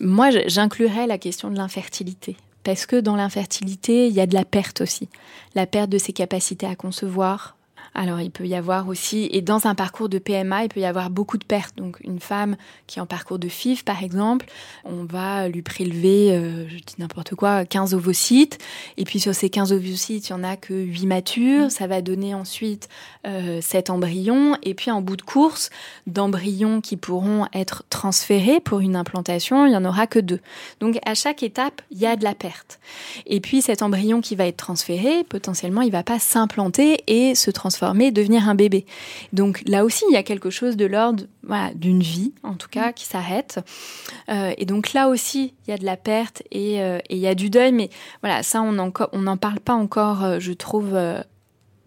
Moi, j'inclurais la question de l'infertilité. Parce que dans l'infertilité, il y a de la perte aussi. La perte de ses capacités à concevoir, alors, il peut y avoir aussi, et dans un parcours de PMA, il peut y avoir beaucoup de pertes. Donc, une femme qui est en parcours de FIV, par exemple, on va lui prélever, euh, je dis n'importe quoi, 15 ovocytes. Et puis, sur ces 15 ovocytes, il n'y en a que 8 matures. Ça va donner ensuite euh, 7 embryons. Et puis, en bout de course, d'embryons qui pourront être transférés pour une implantation, il n'y en aura que deux. Donc, à chaque étape, il y a de la perte. Et puis, cet embryon qui va être transféré, potentiellement, il ne va pas s'implanter et se transformer devenir un bébé. Donc là aussi, il y a quelque chose de l'ordre voilà, d'une vie, en tout cas, qui s'arrête. Euh, et donc là aussi, il y a de la perte et, euh, et il y a du deuil, mais voilà, ça, on n'en on parle pas encore, euh, je trouve,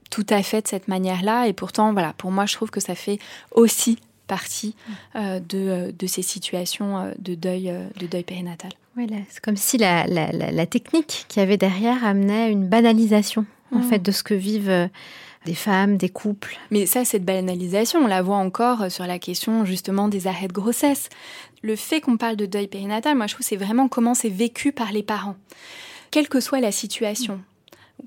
tout à fait de cette manière-là. Et pourtant, voilà, pour moi, je trouve que ça fait aussi partie euh, de, de, ces situations de deuil, de deuil périnatal. Voilà, c'est comme si la, la, la, la technique qu'il y avait derrière amenait une banalisation, en fait, de ce que vivent des femmes, des couples. Mais ça, cette banalisation, on la voit encore sur la question justement des arrêts de grossesse. Le fait qu'on parle de deuil périnatal, moi je trouve c'est vraiment comment c'est vécu par les parents. Quelle que soit la situation,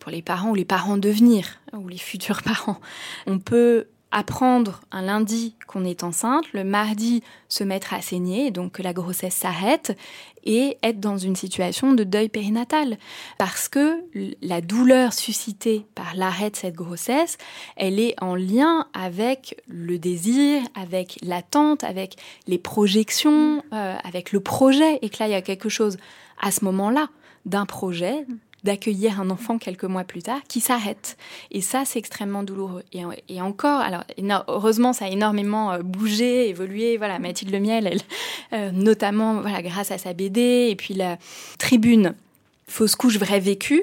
pour les parents ou les parents devenir, ou les futurs parents, on peut apprendre un lundi qu'on est enceinte, le mardi se mettre à saigner, donc que la grossesse s'arrête, et être dans une situation de deuil périnatal. Parce que la douleur suscitée par l'arrêt de cette grossesse, elle est en lien avec le désir, avec l'attente, avec les projections, euh, avec le projet, et que là, il y a quelque chose à ce moment-là d'un projet d'accueillir un enfant quelques mois plus tard qui s'arrête. Et ça, c'est extrêmement douloureux. Et, et, encore, alors heureusement, ça a énormément euh, bougé, évolué. Voilà, Mathilde Lemiel, elle, euh, notamment, voilà, grâce à sa BD et puis la tribune Fausse couche vraie vécue,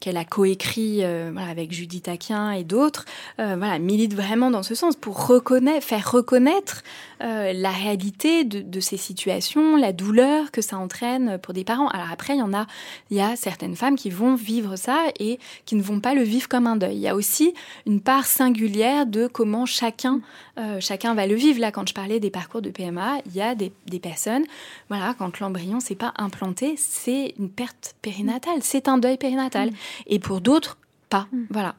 qu'elle a coécrit euh, avec Judith Aquin et d'autres, euh, voilà, milite vraiment dans ce sens pour faire reconnaître euh, la réalité de, ces situations, la douleur que ça entraîne pour des parents. Alors après, il y en a, il y a certaines femmes qui vont vivre ça et qui ne vont pas le vivre comme un deuil. Il y a aussi une part singulière de comment chacun, chacun va le vivre. Là, quand je parlais des parcours de PMA, il y a des, des personnes, voilà, quand l'embryon s'est pas implanté, c'est une perte périnatale c'est un deuil périnatal. Mmh. Et pour d'autres, pas. Mmh. Voilà.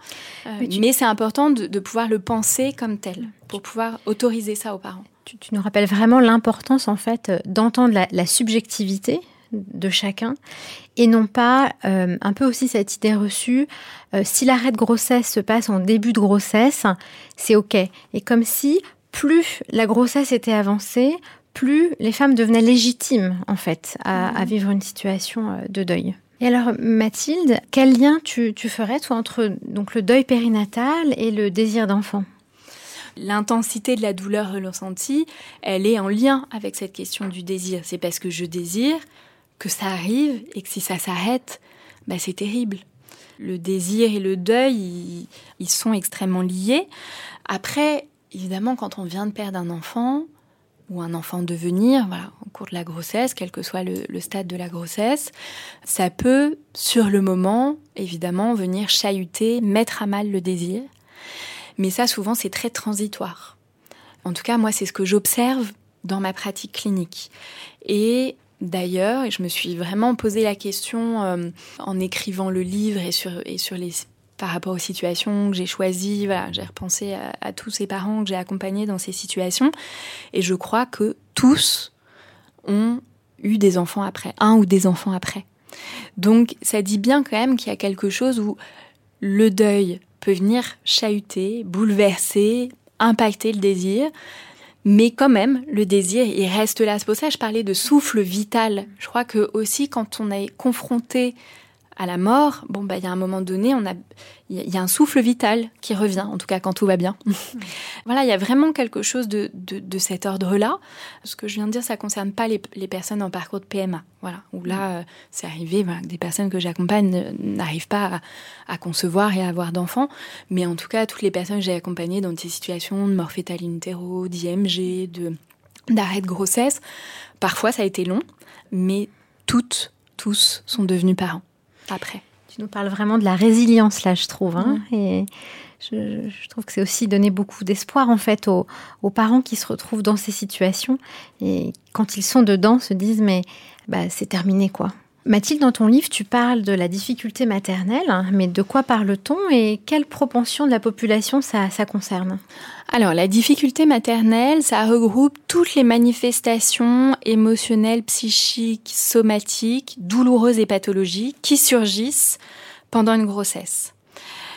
Euh, mais, tu... mais c'est important de, de, pouvoir le penser comme tel, pour pouvoir autoriser ça aux parents. Tu, tu nous rappelles vraiment l'importance, en fait, d'entendre la, la, subjectivité de chacun et non pas euh, un peu aussi cette idée reçue euh, si l'arrêt de grossesse se passe en début de grossesse c'est ok et comme si plus la grossesse était avancée plus les femmes devenaient légitimes en fait à, à vivre une situation de deuil. Et alors, Mathilde, quel lien tu, ferais, toi, entre donc, le deuil périnatal et le désir d'enfant? L'intensité de la douleur ressentie, elle est en lien avec cette question du désir. C'est parce que je désire que ça arrive et que si ça s'arrête, bah, c'est terrible. Le désir et le deuil, ils sont extrêmement liés. Après, évidemment, quand on vient de perdre un enfant, ou un enfant devenir, voilà, au cours de la grossesse, quel que soit le, stade de la grossesse, ça peut, sur le moment, évidemment, venir chahuter, mettre à mal le désir. Mais ça, souvent, c'est très transitoire. En tout cas, moi, c'est ce que j'observe dans ma pratique clinique. Et d'ailleurs, je me suis vraiment posé la question euh, en écrivant le livre et sur, et sur les par rapport aux situations que j'ai choisies. Voilà, j'ai repensé à, à, tous ces parents que j'ai accompagnés dans ces situations. Et je crois que tous ont eu des enfants après, un ou des enfants après. Donc ça dit bien quand même qu'il y a quelque chose où le deuil peut venir chahuter, bouleverser, impacter le désir. Mais quand même, le désir, il reste là. C'est pour ça que je parlais de souffle vital. Je crois que aussi, quand on est confronté à la mort, bon, bah, il y a un moment donné, on a, il y a un souffle vital qui revient, en tout cas quand tout va bien. voilà, il y a vraiment quelque chose de, de, cet ordre-là. Ce que je viens de dire, ça concerne pas les, les personnes en parcours de PMA. Voilà, où là, euh, c'est arrivé voilà, que des personnes que j'accompagne n'arrivent pas à, à, concevoir et à avoir d'enfants. Mais en tout cas, toutes les personnes que j'ai accompagnées dans des situations de mort fétale in utero, d'IMG, de, d'arrêt de grossesse, parfois ça a été long, mais toutes, tous sont devenus parents après. Tu nous parles vraiment de la résilience là, je trouve. Hein. Et je, trouve que c'est aussi donner beaucoup d'espoir en fait aux, parents qui se retrouvent dans ces situations et quand ils sont dedans se disent mais bah, c'est terminé quoi. Mathilde, dans ton livre, tu parles de la difficulté maternelle, hein, mais de quoi parle-t-on et quelle propension de la population ça, ça concerne? Alors, la difficulté maternelle, ça regroupe toutes les manifestations émotionnelles, psychiques, somatiques, douloureuses et pathologiques qui surgissent pendant une grossesse.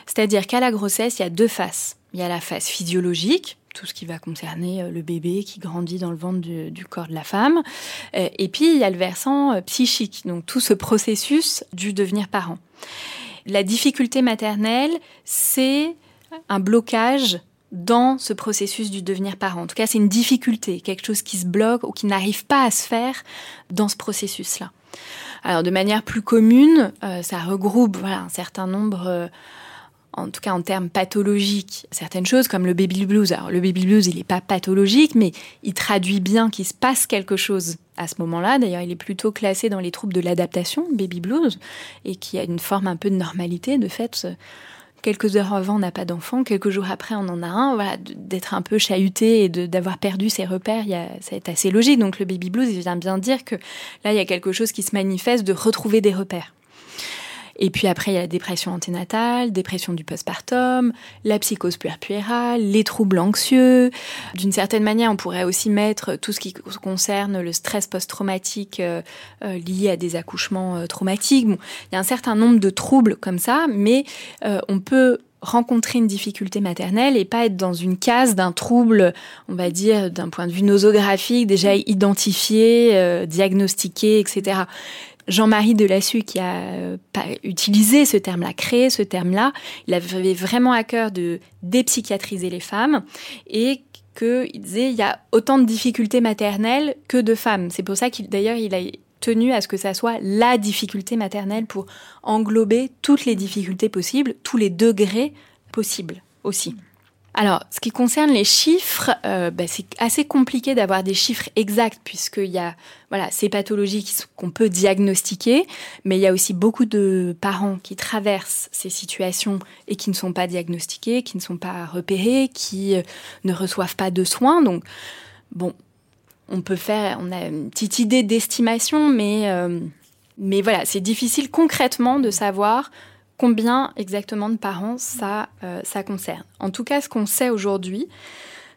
C'est-à-dire qu'à la grossesse, il y a deux faces. Il y a la phase physiologique, tout ce qui va concerner euh, le bébé qui grandit dans le ventre du, corps de la femme. Euh, et puis, il y a le versant euh, psychique, donc tout ce processus du devenir parent. La difficulté maternelle, c'est un blocage dans ce processus du devenir parent. En tout cas, c'est une difficulté, quelque chose qui se bloque ou qui n'arrive pas à se faire dans ce processus-là. Alors, de manière plus commune, ça regroupe un certain nombre en tout cas en termes pathologiques, certaines choses comme le baby blues. Alors le baby blues, il n'est pas pathologique, mais il traduit bien qu'il se passe quelque chose à ce moment-là. D'ailleurs, il est plutôt classé dans les troubles de l'adaptation, baby blues, et qui a une forme un peu de normalité. De fait, quelques heures avant, on n'a pas d'enfant, quelques jours après, on en a un. Voilà, d'être un peu chahuté et d'avoir perdu ses repères, ça est assez logique. Donc le baby blues, il vient bien dire que là, il y a quelque chose qui se manifeste de retrouver des repères. Et puis après, il y a la dépression anténatale, dépression du postpartum, la psychose puerpérale, les troubles anxieux. D'une certaine manière, on pourrait aussi mettre tout ce qui concerne le stress post-traumatique euh, euh, lié à des accouchements euh, traumatiques. Il y a un certain nombre de troubles comme ça, mais on peut rencontrer une difficulté maternelle et pas être dans une case d'un trouble, on va dire, d'un point de vue nosographique, déjà identifié, diagnostiqué, etc. Jean-Marie Delassus qui a euh, utilisé ce terme-là, créé ce terme-là, il avait vraiment à cœur de dépsychiatriser les femmes et qu'il disait il y a autant de difficultés maternelles que de femmes. C'est pour ça qu'il d'ailleurs il a tenu à ce que ça soit la difficulté maternelle pour englober toutes les difficultés possibles, tous les degrés possibles aussi. Alors, ce qui concerne les chiffres, euh, bah, c'est assez compliqué d'avoir des chiffres exacts puisqu'il y a voilà ces pathologies qu'on peut diagnostiquer, mais il y a aussi beaucoup de parents qui traversent ces situations et qui ne sont pas diagnostiqués, qui ne sont pas repérés, qui euh, ne reçoivent pas de soins. Donc, bon, on peut faire, on a une petite idée d'estimation, mais euh, mais voilà, c'est difficile concrètement de savoir combien exactement de parents ça, euh, ça concerne. En tout cas, ce qu'on sait aujourd'hui,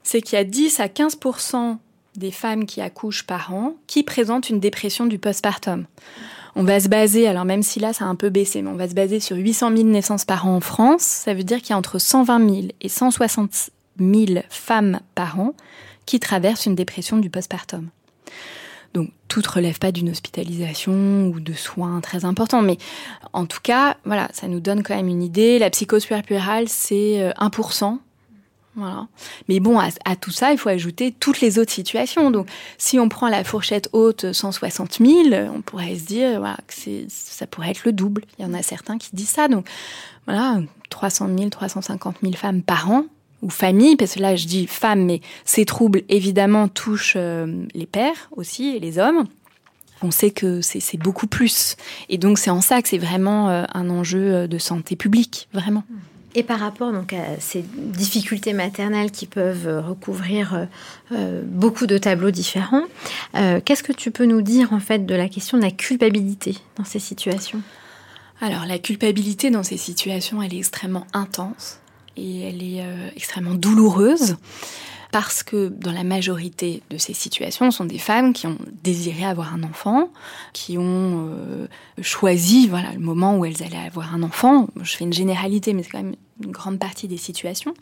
c'est qu'il y a 10 à 15% des femmes qui accouchent par an qui présentent une dépression du postpartum. On va se baser, alors même si là ça a un peu baissé, mais on va se baser sur 800 000 naissances par an en France. Ça veut dire qu'il y a entre 120 000 et 160 000 femmes par an qui traversent une dépression du postpartum. Donc tout ne relève pas d'une hospitalisation ou de soins très importants, mais en tout cas, voilà, ça nous donne quand même une idée. La psychose puerpérale, c'est 1%. Euh, voilà. Mais bon, à, tout ça, il faut ajouter toutes les autres situations. Donc, si on prend la fourchette haute 160 000, on pourrait se dire voilà, que ça pourrait être le double. Il y en a certains qui disent ça. Donc, voilà, 300 000, 350 000 femmes par an ou famille, parce que là je dis femmes, mais ces troubles évidemment touchent euh, les pères aussi et les hommes. On sait que c'est beaucoup plus. Et donc c'est en ça que c'est vraiment euh, un enjeu euh, de santé publique, vraiment. Et par rapport donc à ces difficultés maternelles qui peuvent recouvrir beaucoup de tableaux différents, qu'est-ce que tu peux nous dire en fait de la question de la culpabilité dans ces situations? Alors la culpabilité dans ces situations, elle est extrêmement intense et elle est euh, extrêmement douloureuse parce que dans la majorité de ces situations, ce sont des femmes qui ont désiré avoir un enfant, qui ont euh, choisi voilà le moment où elles allaient avoir un enfant. Je fais une généralité, mais c'est quand même une grande partie des situations.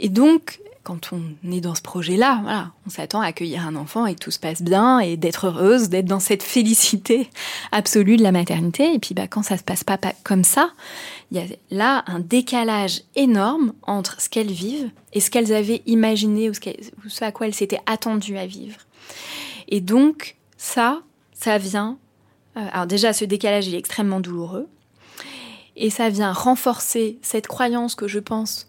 Et donc, quand on est dans ce projet-là, voilà, on s'attend à accueillir un enfant et tout se passe bien et d'être heureuse, d'être dans cette félicité absolue de la maternité. Et puis, bah, quand ça se passe pas, comme ça, il y a là un décalage énorme entre ce qu'elles vivent et ce qu'elles avaient imaginé ou ce, à quoi elles s'étaient attendues à vivre. Et donc, ça, ça vient. Euh, alors déjà, ce décalage, est extrêmement douloureux. Et ça vient renforcer cette croyance que je pense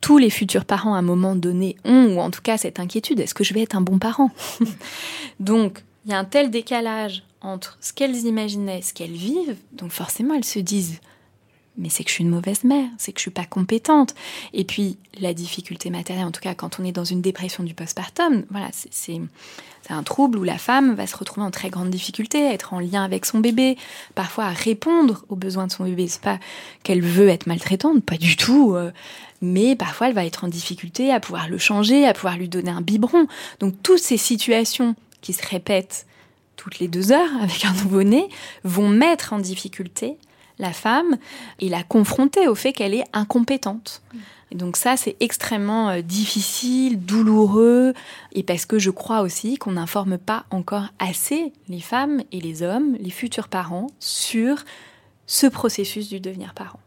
tous les futurs parents à un moment donné ont, ou en tout cas cette inquiétude, est-ce que je vais être un bon parent? Donc, il y a un tel décalage entre ce qu'elles imaginaient, ce qu'elles vivent, donc forcément elles se disent mais c'est que je suis une mauvaise mère, c'est que je suis pas compétente. Et puis la difficulté matérielle, en tout cas quand on est dans une dépression du postpartum, voilà, c'est un trouble où la femme va se retrouver en très grande difficulté, être en lien avec son bébé, parfois à répondre aux besoins de son bébé. C'est pas qu'elle veut être maltraitante, pas du tout. Euh, mais parfois elle va être en difficulté à pouvoir le changer, à pouvoir lui donner un biberon. Donc toutes ces situations qui se répètent toutes les deux heures avec un nouveau-né vont mettre en difficulté la femme et la confronter au fait qu'elle est incompétente. Donc ça, c'est extrêmement euh, difficile, douloureux, et parce que je crois aussi qu'on n'informe pas encore assez les femmes et les hommes, les futurs parents, sur ce processus du devenir parent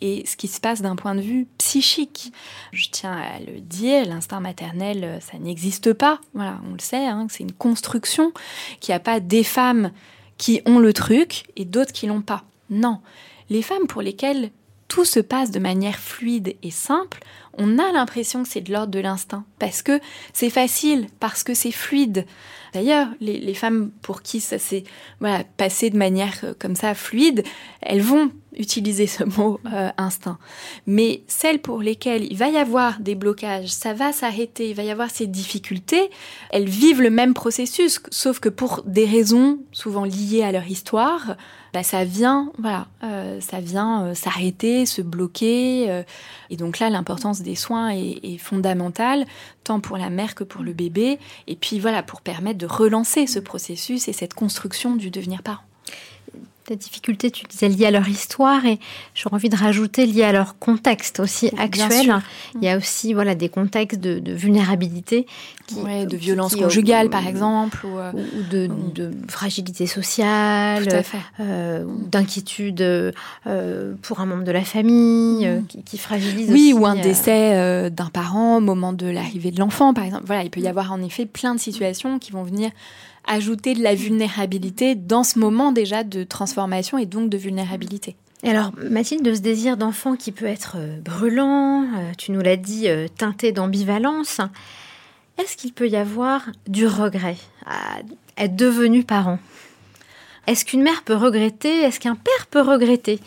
et ce qui se passe d'un point de vue psychique. Je tiens à le dire, l'instinct maternel, euh, ça n'existe pas. Voilà, on le sait, hein, c'est une construction, qu'il n'y a pas des femmes qui ont le truc et d'autres qui l'ont pas. Non, les femmes pour lesquelles tout se passe de manière fluide et simple, on a l'impression que c'est de l'ordre de l'instinct, parce que c'est facile, parce que c'est fluide. D'ailleurs, les, femmes pour qui ça s'est voilà, passé de manière euh, comme ça fluide, elles vont utiliser ce mot euh, instinct. Mais celles pour lesquelles il va y avoir des blocages, ça va s'arrêter, il va y avoir ces difficultés, elles vivent le même processus, sauf que pour des raisons souvent liées à leur histoire, bah, ça vient, voilà, euh, ça vient s'arrêter, se bloquer. et donc là, l'importance des soins est, est fondamentale, tant pour la mère que pour le bébé. Et puis voilà, pour permettre de relancer ce processus et cette construction du devenir parent. La difficulté, tu disais, liée à leur histoire et j'aurais envie de rajouter liée à leur contexte aussi actuel. Il y a aussi voilà, des contextes de, vulnérabilité. de violence conjugale, par exemple. Ou, euh, de, fragilité sociale, euh, d'inquiétude euh, pour un membre de la famille mm. qui, fragilise Oui, ou un décès d'un parent au moment de l'arrivée de l'enfant, par exemple. Voilà, il peut y avoir en effet plein de situations qui vont venir ajouter de la vulnérabilité dans ce moment déjà de transformation et donc de vulnérabilité. alors, Mathilde, de ce désir d'enfant qui peut être euh, brûlant, euh, tu nous l'as dit, euh, teinté d'ambivalence, est-ce qu'il peut y avoir du regret à être devenu parent? Est-ce qu'une mère peut regretter? Est-ce qu'un père peut regretter?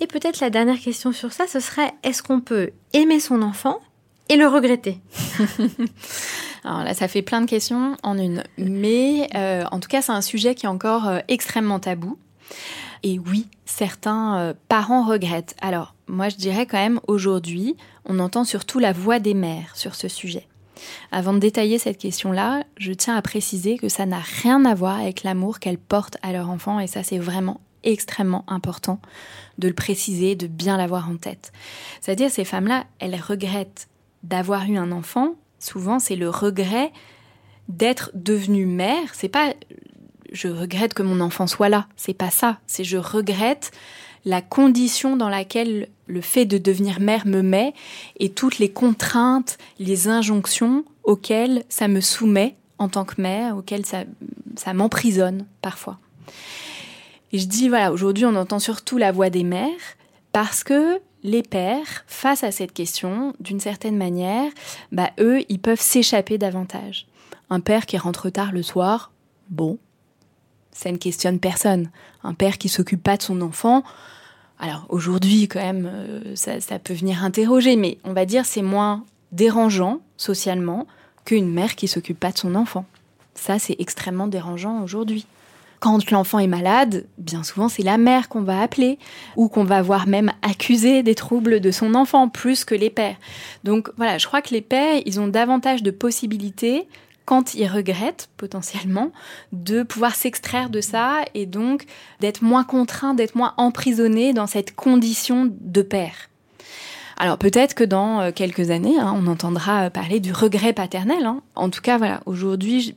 Et peut-être la dernière question sur ça, ce serait est-ce qu'on peut aimer son enfant et le regretter? Alors là, ça fait plein de questions en une. Mais euh, en tout cas, c'est un sujet qui est encore euh, extrêmement tabou. Et oui, certains euh, parents regrettent. Alors, moi, je dirais quand même, aujourd'hui, on entend surtout la voix des mères sur ce sujet. Avant de détailler cette question-là, je tiens à préciser que ça n'a rien à voir avec l'amour qu'elles portent à leur enfant, et ça, c'est vraiment extrêmement important de le préciser, de bien l'avoir en tête. C'est-à-dire, ces femmes-là, elles regrettent d'avoir eu un enfant souvent c'est le regret d'être devenue mère. C'est pas je regrette que mon enfant soit là, c'est pas ça. C'est je regrette la condition dans laquelle le fait de devenir mère me met et toutes les contraintes, les injonctions auxquelles ça me soumet en tant que mère, auxquelles ça, ça m'emprisonne parfois. Et je dis, voilà, aujourd'hui on entend surtout la voix des mères parce que les pères, face à cette question, d'une certaine manière, bah, eux, ils peuvent s'échapper davantage. Un père qui rentre tard le soir, bon, ça ne questionne personne. Un père qui s'occupe pas de son enfant, alors aujourd'hui quand même, euh, ça, ça, peut venir interroger, mais on va dire c'est moins dérangeant socialement qu'une mère qui s'occupe pas de son enfant. Ça, c'est extrêmement dérangeant aujourd'hui. Quand l'enfant est malade, bien souvent c'est la mère qu'on va appeler ou qu'on va voir même accuser des troubles de son enfant plus que les pères. Donc voilà, je crois que les pères, ils ont davantage de possibilités quand ils regrettent potentiellement de pouvoir s'extraire de ça et donc d'être moins contraints, d'être moins emprisonnés dans cette condition de père. Alors peut-être que dans euh, quelques années, hein, on entendra parler du regret paternel. Hein. En tout cas, voilà, aujourd'hui,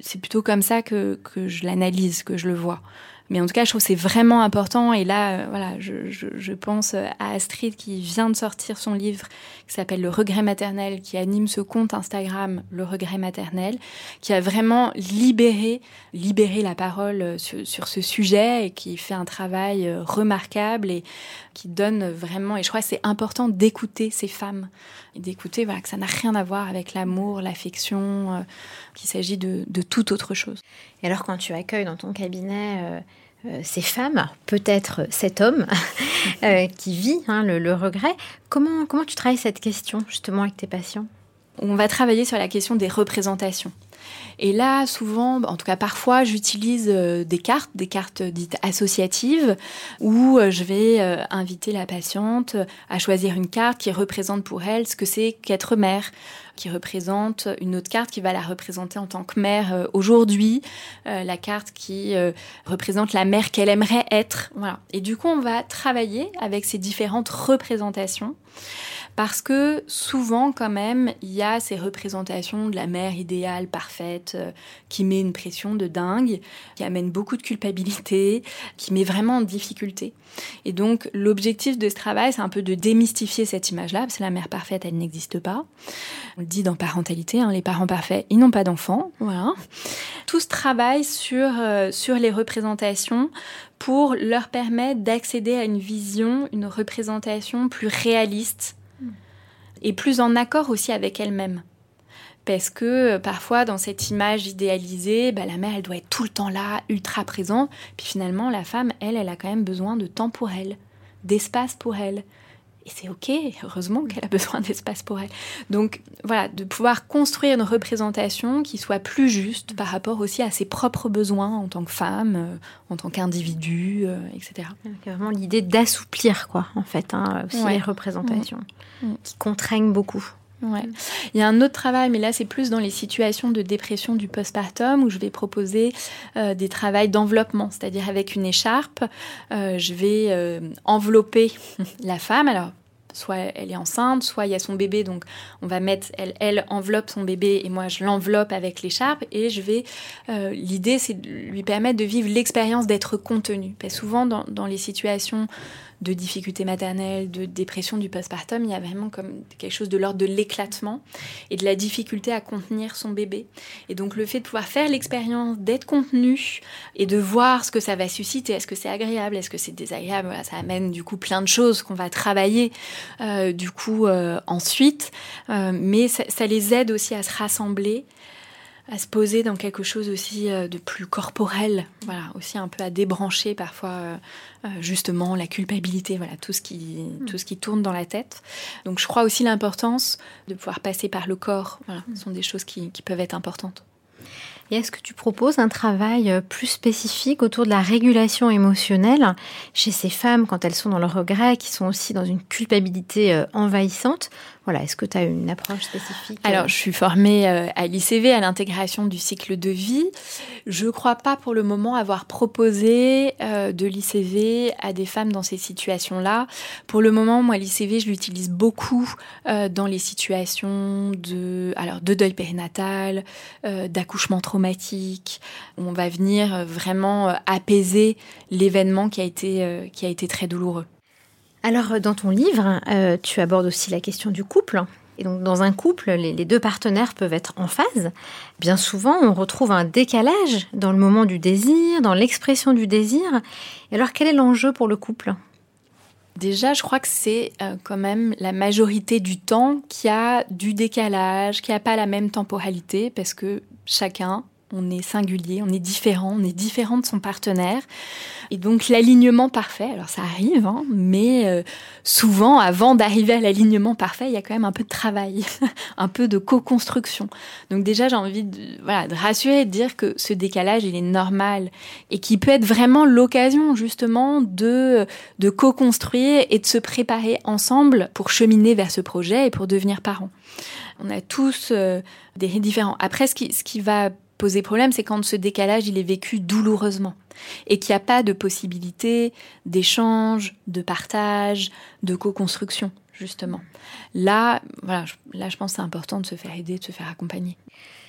c'est plutôt comme ça que, que je l'analyse, que je le vois. Mais en tout cas, je trouve c'est vraiment important. Et là, euh, voilà, je, pense à Astrid qui vient de sortir son livre qui s'appelle Le regret maternel, qui anime ce compte Instagram Le regret maternel, qui a vraiment libéré, libéré la parole sur, sur ce sujet et qui fait un travail euh, remarquable et qui donne vraiment. Et je crois que c'est important d'écouter ces femmes et d'écouter voilà que ça n'a rien à voir avec l'amour, l'affection, qu'il s'agit de, de toute autre chose. Et alors, quand tu accueilles dans ton cabinet euh, euh, ces femmes, peut-être cet homme euh, qui vit hein, le, le, regret, comment, comment tu travailles cette question justement avec tes patients? On va travailler sur la question des représentations. Et là, souvent, en tout cas parfois, j'utilise euh, des cartes, des cartes dites associatives, où euh, je vais euh, inviter la patiente à choisir une carte qui représente pour elle ce que c'est qu'être mère qui représente une autre carte qui va la représenter en tant que mère aujourd'hui, la carte qui représente la mère qu'elle aimerait être. Voilà. Et du coup, on va travailler avec ces différentes représentations parce que souvent quand même il y a ces représentations de la mère idéale parfaite euh, qui met une pression de dingue, qui amène beaucoup de culpabilité, qui met vraiment en difficulté. Et donc l'objectif de ce travail c'est un peu de démystifier cette image-là, parce que la mère parfaite elle n'existe pas. On le dit dans parentalité, hein, les parents parfaits ils n'ont pas d'enfants, voilà. Tout ce travail sur euh, sur les représentations pour leur permettre d'accéder à une vision, une représentation plus réaliste et plus en accord aussi avec elle-même. Parce que euh, parfois, dans cette image idéalisée, bah, la mère, elle doit être tout le temps là, ultra présente. Puis finalement, la femme, elle, elle a quand même besoin de temps pour elle, d'espace pour elle. Et c'est OK, heureusement qu'elle a besoin d'espace pour elle. Donc voilà, de pouvoir construire une représentation qui soit plus juste par rapport aussi à ses propres besoins en tant que femme, euh, en tant qu'individu, euh, etc. C'est vraiment l'idée d'assouplir, quoi, en fait, hein, aussi ouais. les représentations, mmh. qui contraignent beaucoup. Ouais. Il y a un autre travail, mais là c'est plus dans les situations de dépression du postpartum où je vais proposer euh, des travails d'enveloppement, c'est-à-dire avec une écharpe, euh, je vais euh, envelopper la femme. Alors soit elle est enceinte, soit il y a son bébé, donc on va mettre, elle, elle enveloppe son bébé et moi je l'enveloppe avec l'écharpe et je vais, euh, l'idée c'est de lui permettre de vivre l'expérience d'être contenue. Parce souvent dans, dans les situations de difficultés maternelles, de dépression du postpartum, il y a vraiment comme quelque chose de l'ordre de l'éclatement et de la difficulté à contenir son bébé. Et donc le fait de pouvoir faire l'expérience d'être contenu et de voir ce que ça va susciter, est-ce que c'est agréable, est-ce que c'est désagréable, ça amène du coup plein de choses qu'on va travailler euh, du coup euh, ensuite, euh, mais ça, ça les aide aussi à se rassembler à se poser dans quelque chose aussi de plus corporel, voilà, aussi un peu à débrancher parfois euh, justement la culpabilité, voilà, tout ce qui mmh. tout ce qui tourne dans la tête. Donc je crois aussi l'importance de pouvoir passer par le corps, voilà, mmh. ce sont des choses qui, qui peuvent être importantes. Et est-ce que tu proposes un travail euh, plus spécifique autour de la régulation émotionnelle chez ces femmes quand elles sont dans le regret, qui sont aussi dans une culpabilité euh, envahissante? Voilà, est-ce que tu as une approche spécifique euh Alors, je suis formée à l'ICV, à l'intégration du cycle de vie. Je ne crois pas pour le moment avoir proposé de l'ICV à des femmes dans ces situations-là. Pour le moment, moi, l'ICV, je l'utilise beaucoup dans les situations de, alors, de deuil périnatal, d'accouchement traumatique. On va venir vraiment apaiser l'événement qui a été, qui a été très douloureux. Alors, dans ton livre, euh, tu abordes aussi la question du couple. Et donc, dans un couple, les, les, deux partenaires peuvent être en phase. Bien souvent, on retrouve un décalage dans le moment du désir, dans l'expression du désir. Et alors, quel est l'enjeu pour le couple? Déjà, je crois que c'est euh, quand même la majorité du temps qui a du décalage, qui n'a pas la même temporalité, parce que chacun on est singulier, on est différent, on est différent de son partenaire. Et donc l'alignement parfait, alors ça arrive, hein, mais euh, souvent avant d'arriver à l'alignement parfait, il y a quand même un peu de travail, un peu de co-construction. Donc déjà j'ai envie de, rassurer de dire que ce décalage il est normal et qui peut être vraiment l'occasion justement de, de co-construire et de se préparer ensemble pour cheminer vers ce projet et pour devenir parents. On a tous euh, des différents. Après ce qui va poser problème, c'est quand ce décalage il est vécu douloureusement et qu'il n'y a pas de possibilité d'échange, de partage, de co-construction. justement. Là, voilà, là, je pense que c'est important de se faire aider, de se faire accompagner.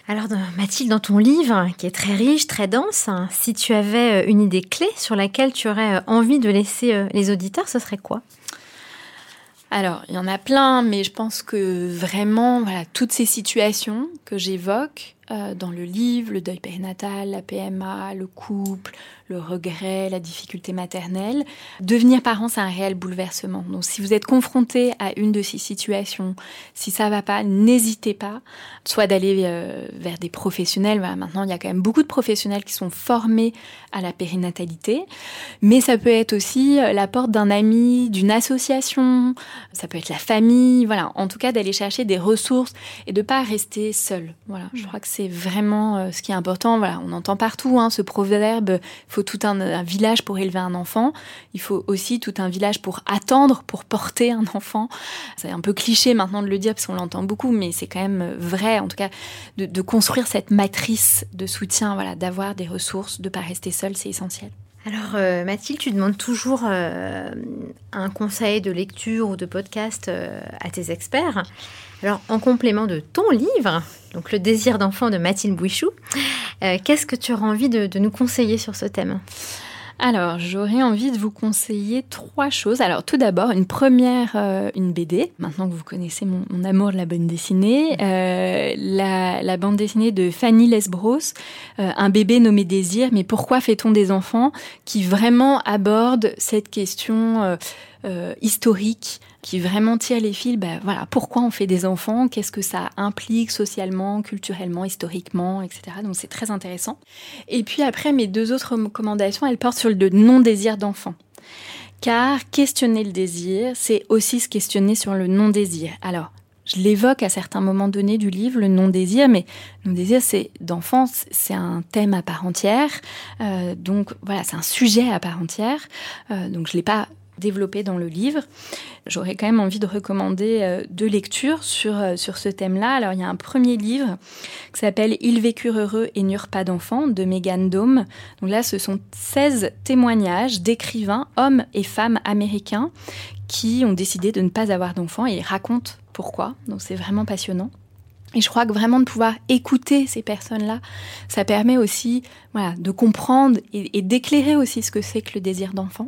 Alors, Mathilde, dans ton livre, qui est très riche, très dense, si tu avais une idée clé sur laquelle tu aurais envie de laisser les auditeurs, ce serait quoi? Alors, il y en a plein, mais je pense que vraiment, voilà, toutes ces situations que j'évoque euh, dans le livre, le deuil périnatal, la PMA, le couple, le regret, la difficulté maternelle. Devenir parent, c'est un réel bouleversement. Donc si vous êtes confronté à une de ces situations, si ça va pas, n'hésitez pas, soit d'aller euh, vers des professionnels. maintenant, il y a quand même beaucoup de professionnels qui sont formés à la périnatalité, mais ça peut être aussi euh, la porte d'un ami, d'une association, ça peut être la famille, voilà. En tout cas, d'aller chercher des ressources et de pas rester seul. Voilà, je crois que c'est vraiment euh, ce qui est important. Voilà, on entend partout hein, ce proverbe. Faut tout un, village pour élever un enfant. Il faut aussi tout un village pour attendre, pour porter un enfant. C'est un peu cliché maintenant de le dire parce qu'on l'entend beaucoup, mais c'est quand même vrai, en tout cas, de, construire cette matrice de soutien, voilà, d'avoir des ressources, de pas rester seul, c'est essentiel. Alors euh, Mathilde, tu demandes toujours euh, un conseil de lecture ou de podcast euh, à tes experts. Alors en complément de ton livre, donc Le désir d'enfant de Mathilde Bouichou, qu'est-ce que tu auras envie de nous conseiller sur ce thème? Alors, j'aurais envie de vous conseiller trois choses. Alors, tout d'abord, une première, euh, une BD. Maintenant que vous connaissez mon, amour de la bande dessinée, euh, la, bande dessinée de Fanny Lesbros, euh, un bébé nommé Désir. Mais pourquoi fait-on des enfants Qui vraiment aborde cette question historique qui vraiment tire les fils, ben voilà, pourquoi on fait des enfants, qu'est-ce que ça implique socialement, culturellement, historiquement, etc. Donc c'est très intéressant. Et puis après, mes deux autres recommandations, elles portent sur le non-désir d'enfant. Car questionner le désir, c'est aussi se questionner sur le non-désir. Alors, je l'évoque à certains moments donnés du livre, le non-désir, mais non-désir, c'est d'enfance, c'est un thème à part entière. Euh, donc voilà, c'est un sujet à part entière. Euh, donc je l'ai pas développé dans le livre. J'aurais quand même envie de recommander euh, deux lectures sur, euh, sur ce thème-là. Alors, il y a un premier livre qui s'appelle Ils vécurent heureux et n'eurent pas d'enfants de Megan Dome. Donc là, ce sont 16 témoignages d'écrivains, hommes et femmes américains, qui ont décidé de ne pas avoir d'enfants et racontent pourquoi. Donc, c'est vraiment passionnant. Et je crois que vraiment de pouvoir écouter ces personnes-là, ça permet aussi voilà, de comprendre et d'éclairer aussi ce que c'est que le désir d'enfant.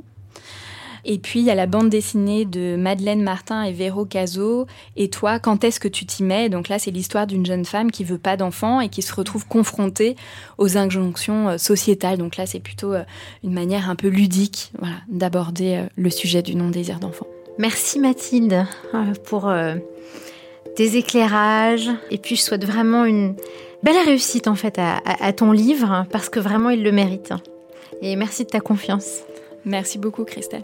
Et puis, il y a la bande dessinée de Madeleine Martin et Véro Caso. Et toi, quand est-ce que tu t'y mets? Donc là, c'est l'histoire d'une jeune femme qui veut pas d'enfant et qui se retrouve confrontée aux injonctions euh, sociétales. Donc là, c'est plutôt euh, une manière un peu ludique voilà, d'aborder euh, le sujet du non-désir d'enfant. Merci Mathilde pour tes éclairages. Et puis, je souhaite vraiment une belle réussite en fait à, à ton livre parce que vraiment, il le mérite. Et merci de ta confiance. Merci beaucoup, Christelle.